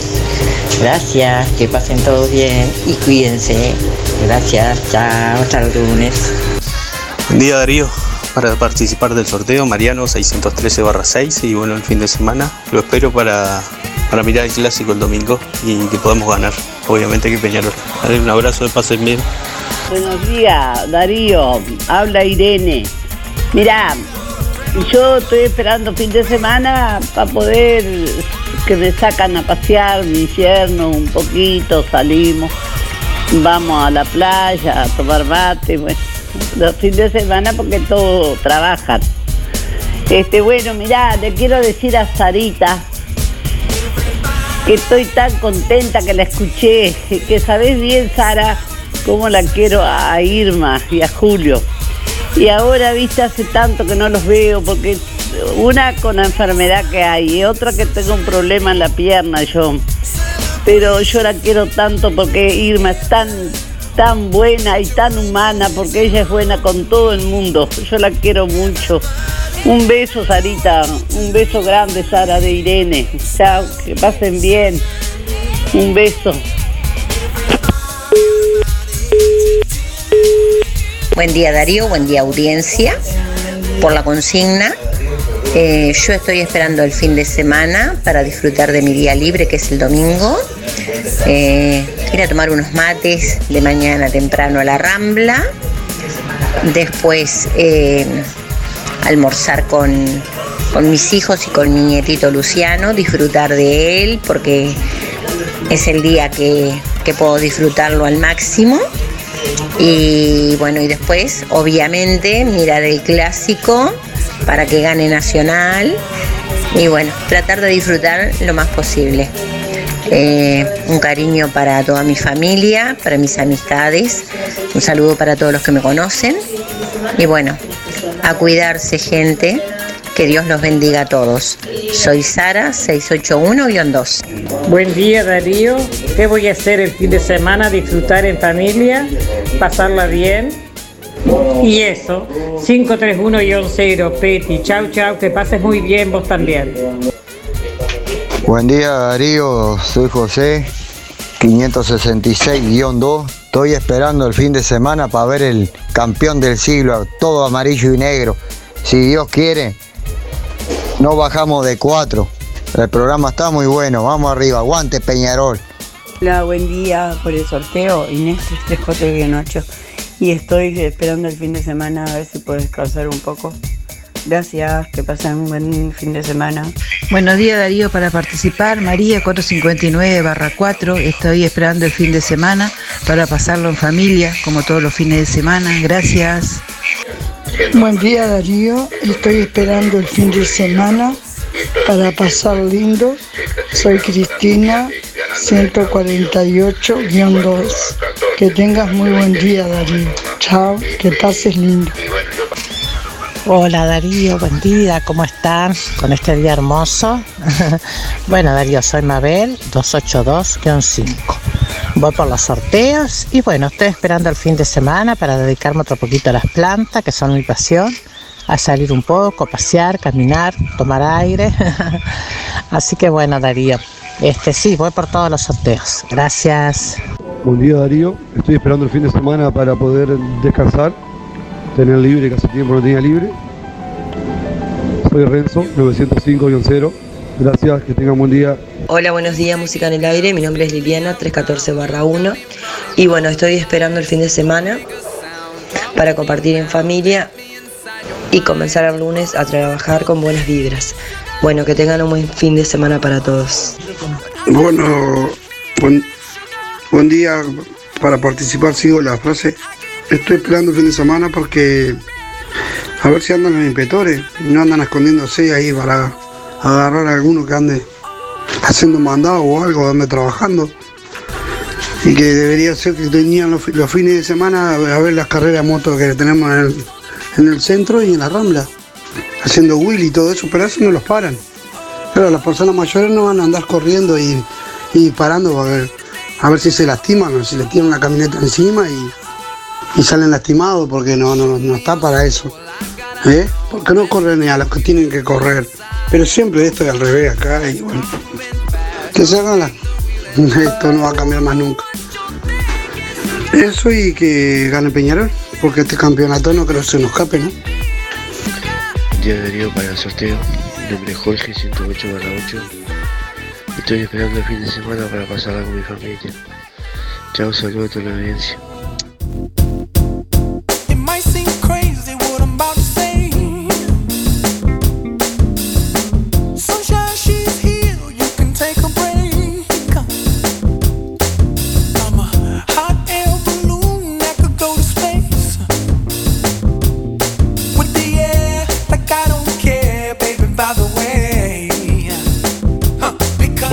Gracias, que pasen todos bien y cuídense. Gracias, chao, hasta el lunes. Buen día Darío, para participar del sorteo Mariano 613-6 y bueno el fin de semana lo espero para, para mirar el clásico el domingo y que podamos ganar, obviamente que Peñarol. Dale un abrazo, de pasen bien. Buenos días, Darío. Habla Irene. Mirá, yo estoy esperando fin de semana para poder que me sacan a pasear mi yerno un poquito, salimos, vamos a la playa a tomar mate, bueno, los fines de semana porque todos trabajan. Este, bueno, mirá, le quiero decir a Sarita que estoy tan contenta que la escuché, que sabés bien, Sara, cómo la quiero a Irma y a Julio. Y ahora, viste, hace tanto que no los veo, porque una con la enfermedad que hay y otra que tengo un problema en la pierna yo. Pero yo la quiero tanto porque Irma es tan, tan buena y tan humana, porque ella es buena con todo el mundo. Yo la quiero mucho. Un beso, Sarita. Un beso grande, Sara, de Irene. Chao, que pasen bien. Un beso. Buen día Darío, buen día audiencia. Por la consigna, eh, yo estoy esperando el fin de semana para disfrutar de mi día libre, que es el domingo. Eh, ir a tomar unos mates de mañana temprano a la Rambla. Después eh, almorzar con, con mis hijos y con mi nietito Luciano, disfrutar de él porque es el día que, que puedo disfrutarlo al máximo. Y bueno, y después, obviamente, mirar el clásico para que gane Nacional. Y bueno, tratar de disfrutar lo más posible. Eh, un cariño para toda mi familia, para mis amistades. Un saludo para todos los que me conocen. Y bueno, a cuidarse gente. Que Dios los bendiga a todos. Soy Sara 681-2. Buen día Darío, ¿qué voy a hacer el fin de semana? Disfrutar en familia, pasarla bien. Y eso, 531-0, Peti, chau chau, que pases muy bien vos también. Buen día Darío, soy José, 566-2. Estoy esperando el fin de semana para ver el campeón del siglo, todo amarillo y negro. Si Dios quiere, no bajamos de cuatro. El programa está muy bueno, vamos arriba, aguante Peñarol. Hola, buen día por el sorteo. Inés 3J-8 y estoy esperando el fin de semana a ver si puedo descansar un poco. Gracias, que pasen un buen fin de semana. Buenos días Darío para participar. María 459 barra 4. Estoy esperando el fin de semana para pasarlo en familia, como todos los fines de semana. Gracias. Buen día Darío, estoy esperando el fin de semana para pasar lindo. Soy Cristina 148-2. Que tengas muy buen día Darío. Chao, que pases lindo. Hola Darío, buen día, ¿cómo están con este día hermoso? bueno Darío, soy Mabel 282-5. Voy por los sorteos y bueno, estoy esperando el fin de semana para dedicarme otro poquito a las plantas, que son mi pasión, a salir un poco, pasear, caminar, tomar aire. Así que bueno Darío, este sí, voy por todos los sorteos. Gracias. Buen día Darío, estoy esperando el fin de semana para poder descansar, tener libre, que hace tiempo no tenía libre. Soy Renzo, 905-0. Gracias, que tengan buen día. Hola, buenos días, Música en el Aire. Mi nombre es Liliana, 314-1. Y bueno, estoy esperando el fin de semana para compartir en familia y comenzar el lunes a trabajar con buenas vibras. Bueno, que tengan un buen fin de semana para todos. Bueno, buen, buen día para participar. Sigo la frase. Estoy esperando el fin de semana porque a ver si andan los inspectores. No andan escondiéndose ahí para agarrar a alguno que ande haciendo mandado o algo, ande trabajando. Y que debería ser que tenían los, fines de semana a ver las carreras de moto que tenemos en el, en el centro y en la Rambla. Haciendo wheel y todo eso, pero eso no los paran. Pero las personas mayores no van a andar corriendo y, y parando a ver, a ver si se lastiman o si le tiran la camioneta encima y, y salen lastimados porque no, no, no está para eso. ¿Eh? Porque no corren ni a los que tienen que correr. Pero siempre esto es al revés acá y. Que se hagan. Esto no va a cambiar más nunca. Eso y que gane Peñarol, porque este campeonato no creo que se nos escape, ¿no? Día Darío para el sorteo. Mi nombre es Jorge, 108 8. Estoy esperando el fin de semana para pasarla con mi familia. Chao, saludos a toda la audiencia.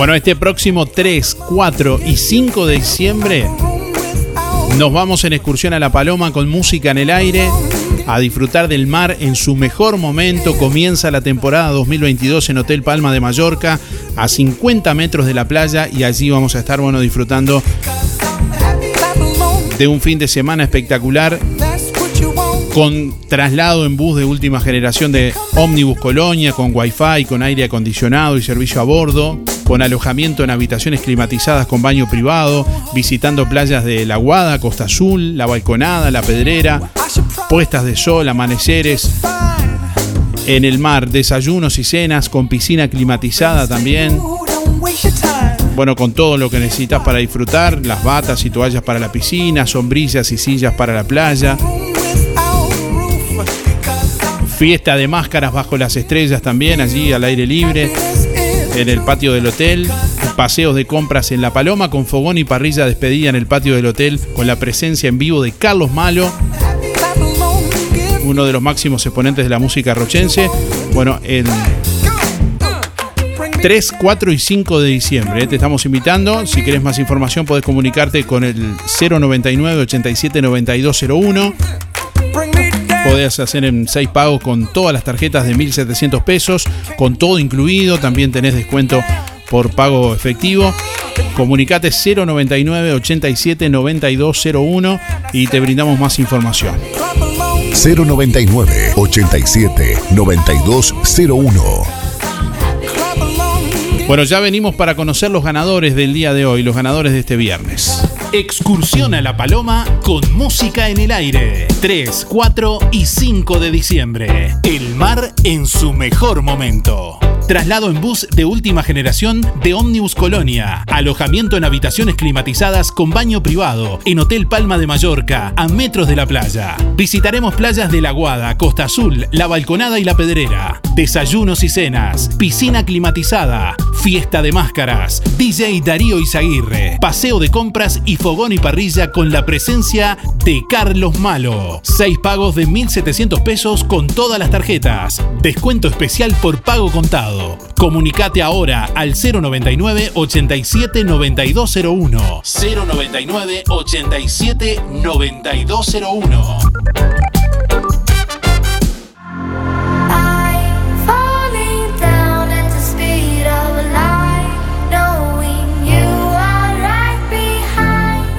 Bueno, este próximo 3, 4 y 5 de diciembre nos vamos en excursión a La Paloma con música en el aire, a disfrutar del mar en su mejor momento. Comienza la temporada 2022 en Hotel Palma de Mallorca, a 50 metros de la playa y allí vamos a estar, bueno, disfrutando de un fin de semana espectacular con traslado en bus de última generación de Omnibus Colonia, con wifi, con aire acondicionado y servicio a bordo, con alojamiento en habitaciones climatizadas con baño privado, visitando playas de La Guada, Costa Azul, La Balconada, La Pedrera, puestas de sol, amaneceres en el mar, desayunos y cenas con piscina climatizada también. Bueno, con todo lo que necesitas para disfrutar, las batas y toallas para la piscina, sombrillas y sillas para la playa. Fiesta de máscaras bajo las estrellas también, allí al aire libre, en el patio del hotel. Paseos de compras en La Paloma con fogón y parrilla despedida en el patio del hotel con la presencia en vivo de Carlos Malo, uno de los máximos exponentes de la música rochense. Bueno, el 3, 4 y 5 de diciembre. ¿eh? Te estamos invitando. Si querés más información, podés comunicarte con el 099 87 9201. Podés hacer en 6 pagos con todas las tarjetas de 1.700 pesos, con todo incluido. También tenés descuento por pago efectivo. Comunicate 099 87 9201 y te brindamos más información. 099 87 9201 bueno, ya venimos para conocer los ganadores del día de hoy, los ganadores de este viernes. Excursión a La Paloma con música en el aire. 3, 4 y 5 de diciembre. El mar en su mejor momento. Traslado en bus de última generación de Omnibus Colonia. Alojamiento en habitaciones climatizadas con baño privado en Hotel Palma de Mallorca, a metros de la playa. Visitaremos playas de La Guada, Costa Azul, La Balconada y La Pedrera. Desayunos y cenas, piscina climatizada, fiesta de máscaras, DJ Darío Izaguirre, paseo de compras y fogón y parrilla con la presencia de Carlos Malo. Seis pagos de 1.700 pesos con todas las tarjetas. Descuento especial por pago contado. Comunicate ahora al 099 87 9201. 099 87 9201.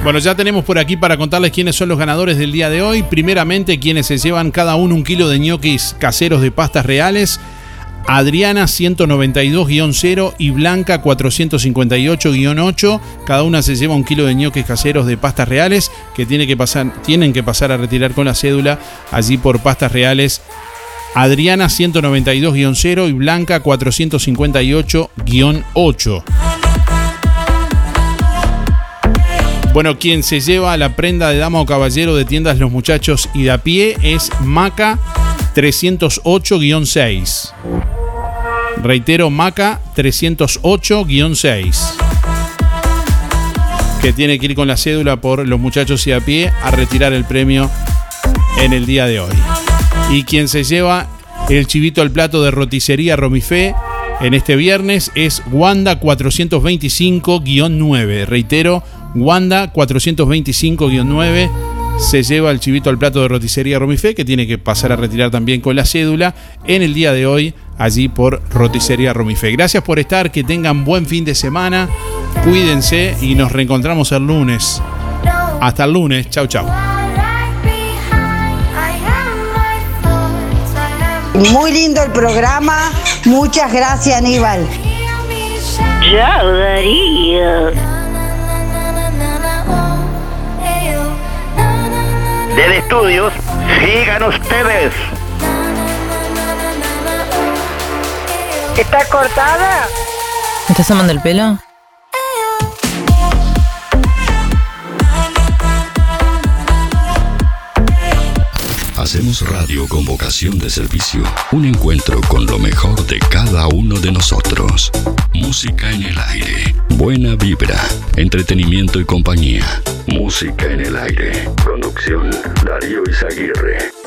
Bueno, ya tenemos por aquí para contarles quiénes son los ganadores del día de hoy. Primeramente, quienes se llevan cada uno un kilo de ñoquis caseros de pastas reales. Adriana 192-0 y Blanca 458-8. Cada una se lleva un kilo de ñoques caseros de pastas reales que, tiene que pasar, tienen que pasar a retirar con la cédula allí por pastas reales. Adriana 192-0 y Blanca 458-8. Bueno, quien se lleva la prenda de dama o caballero de tiendas Los Muchachos y de a pie es Maca 308-6. Reitero, Maca 308-6. Que tiene que ir con la cédula por los muchachos y a pie a retirar el premio en el día de hoy. Y quien se lleva el chivito al plato de roticería Romifé en este viernes es Wanda 425-9. Reitero, Wanda 425-9 se lleva el chivito al plato de roticería Romifé, que tiene que pasar a retirar también con la cédula en el día de hoy, allí por roticería Romifé. Gracias por estar, que tengan buen fin de semana, cuídense y nos reencontramos el lunes. Hasta el lunes, chau chau. Muy lindo el programa, muchas gracias Aníbal. Chao Darío. de estudios, sigan ustedes. ¿Está cortada? ¿Me estás amando el pelo? Hacemos radio con vocación de servicio. Un encuentro con lo mejor de cada uno de nosotros. Música en el aire. Buena vibra. Entretenimiento y compañía. Música en el aire. Conducción Darío Izaguirre.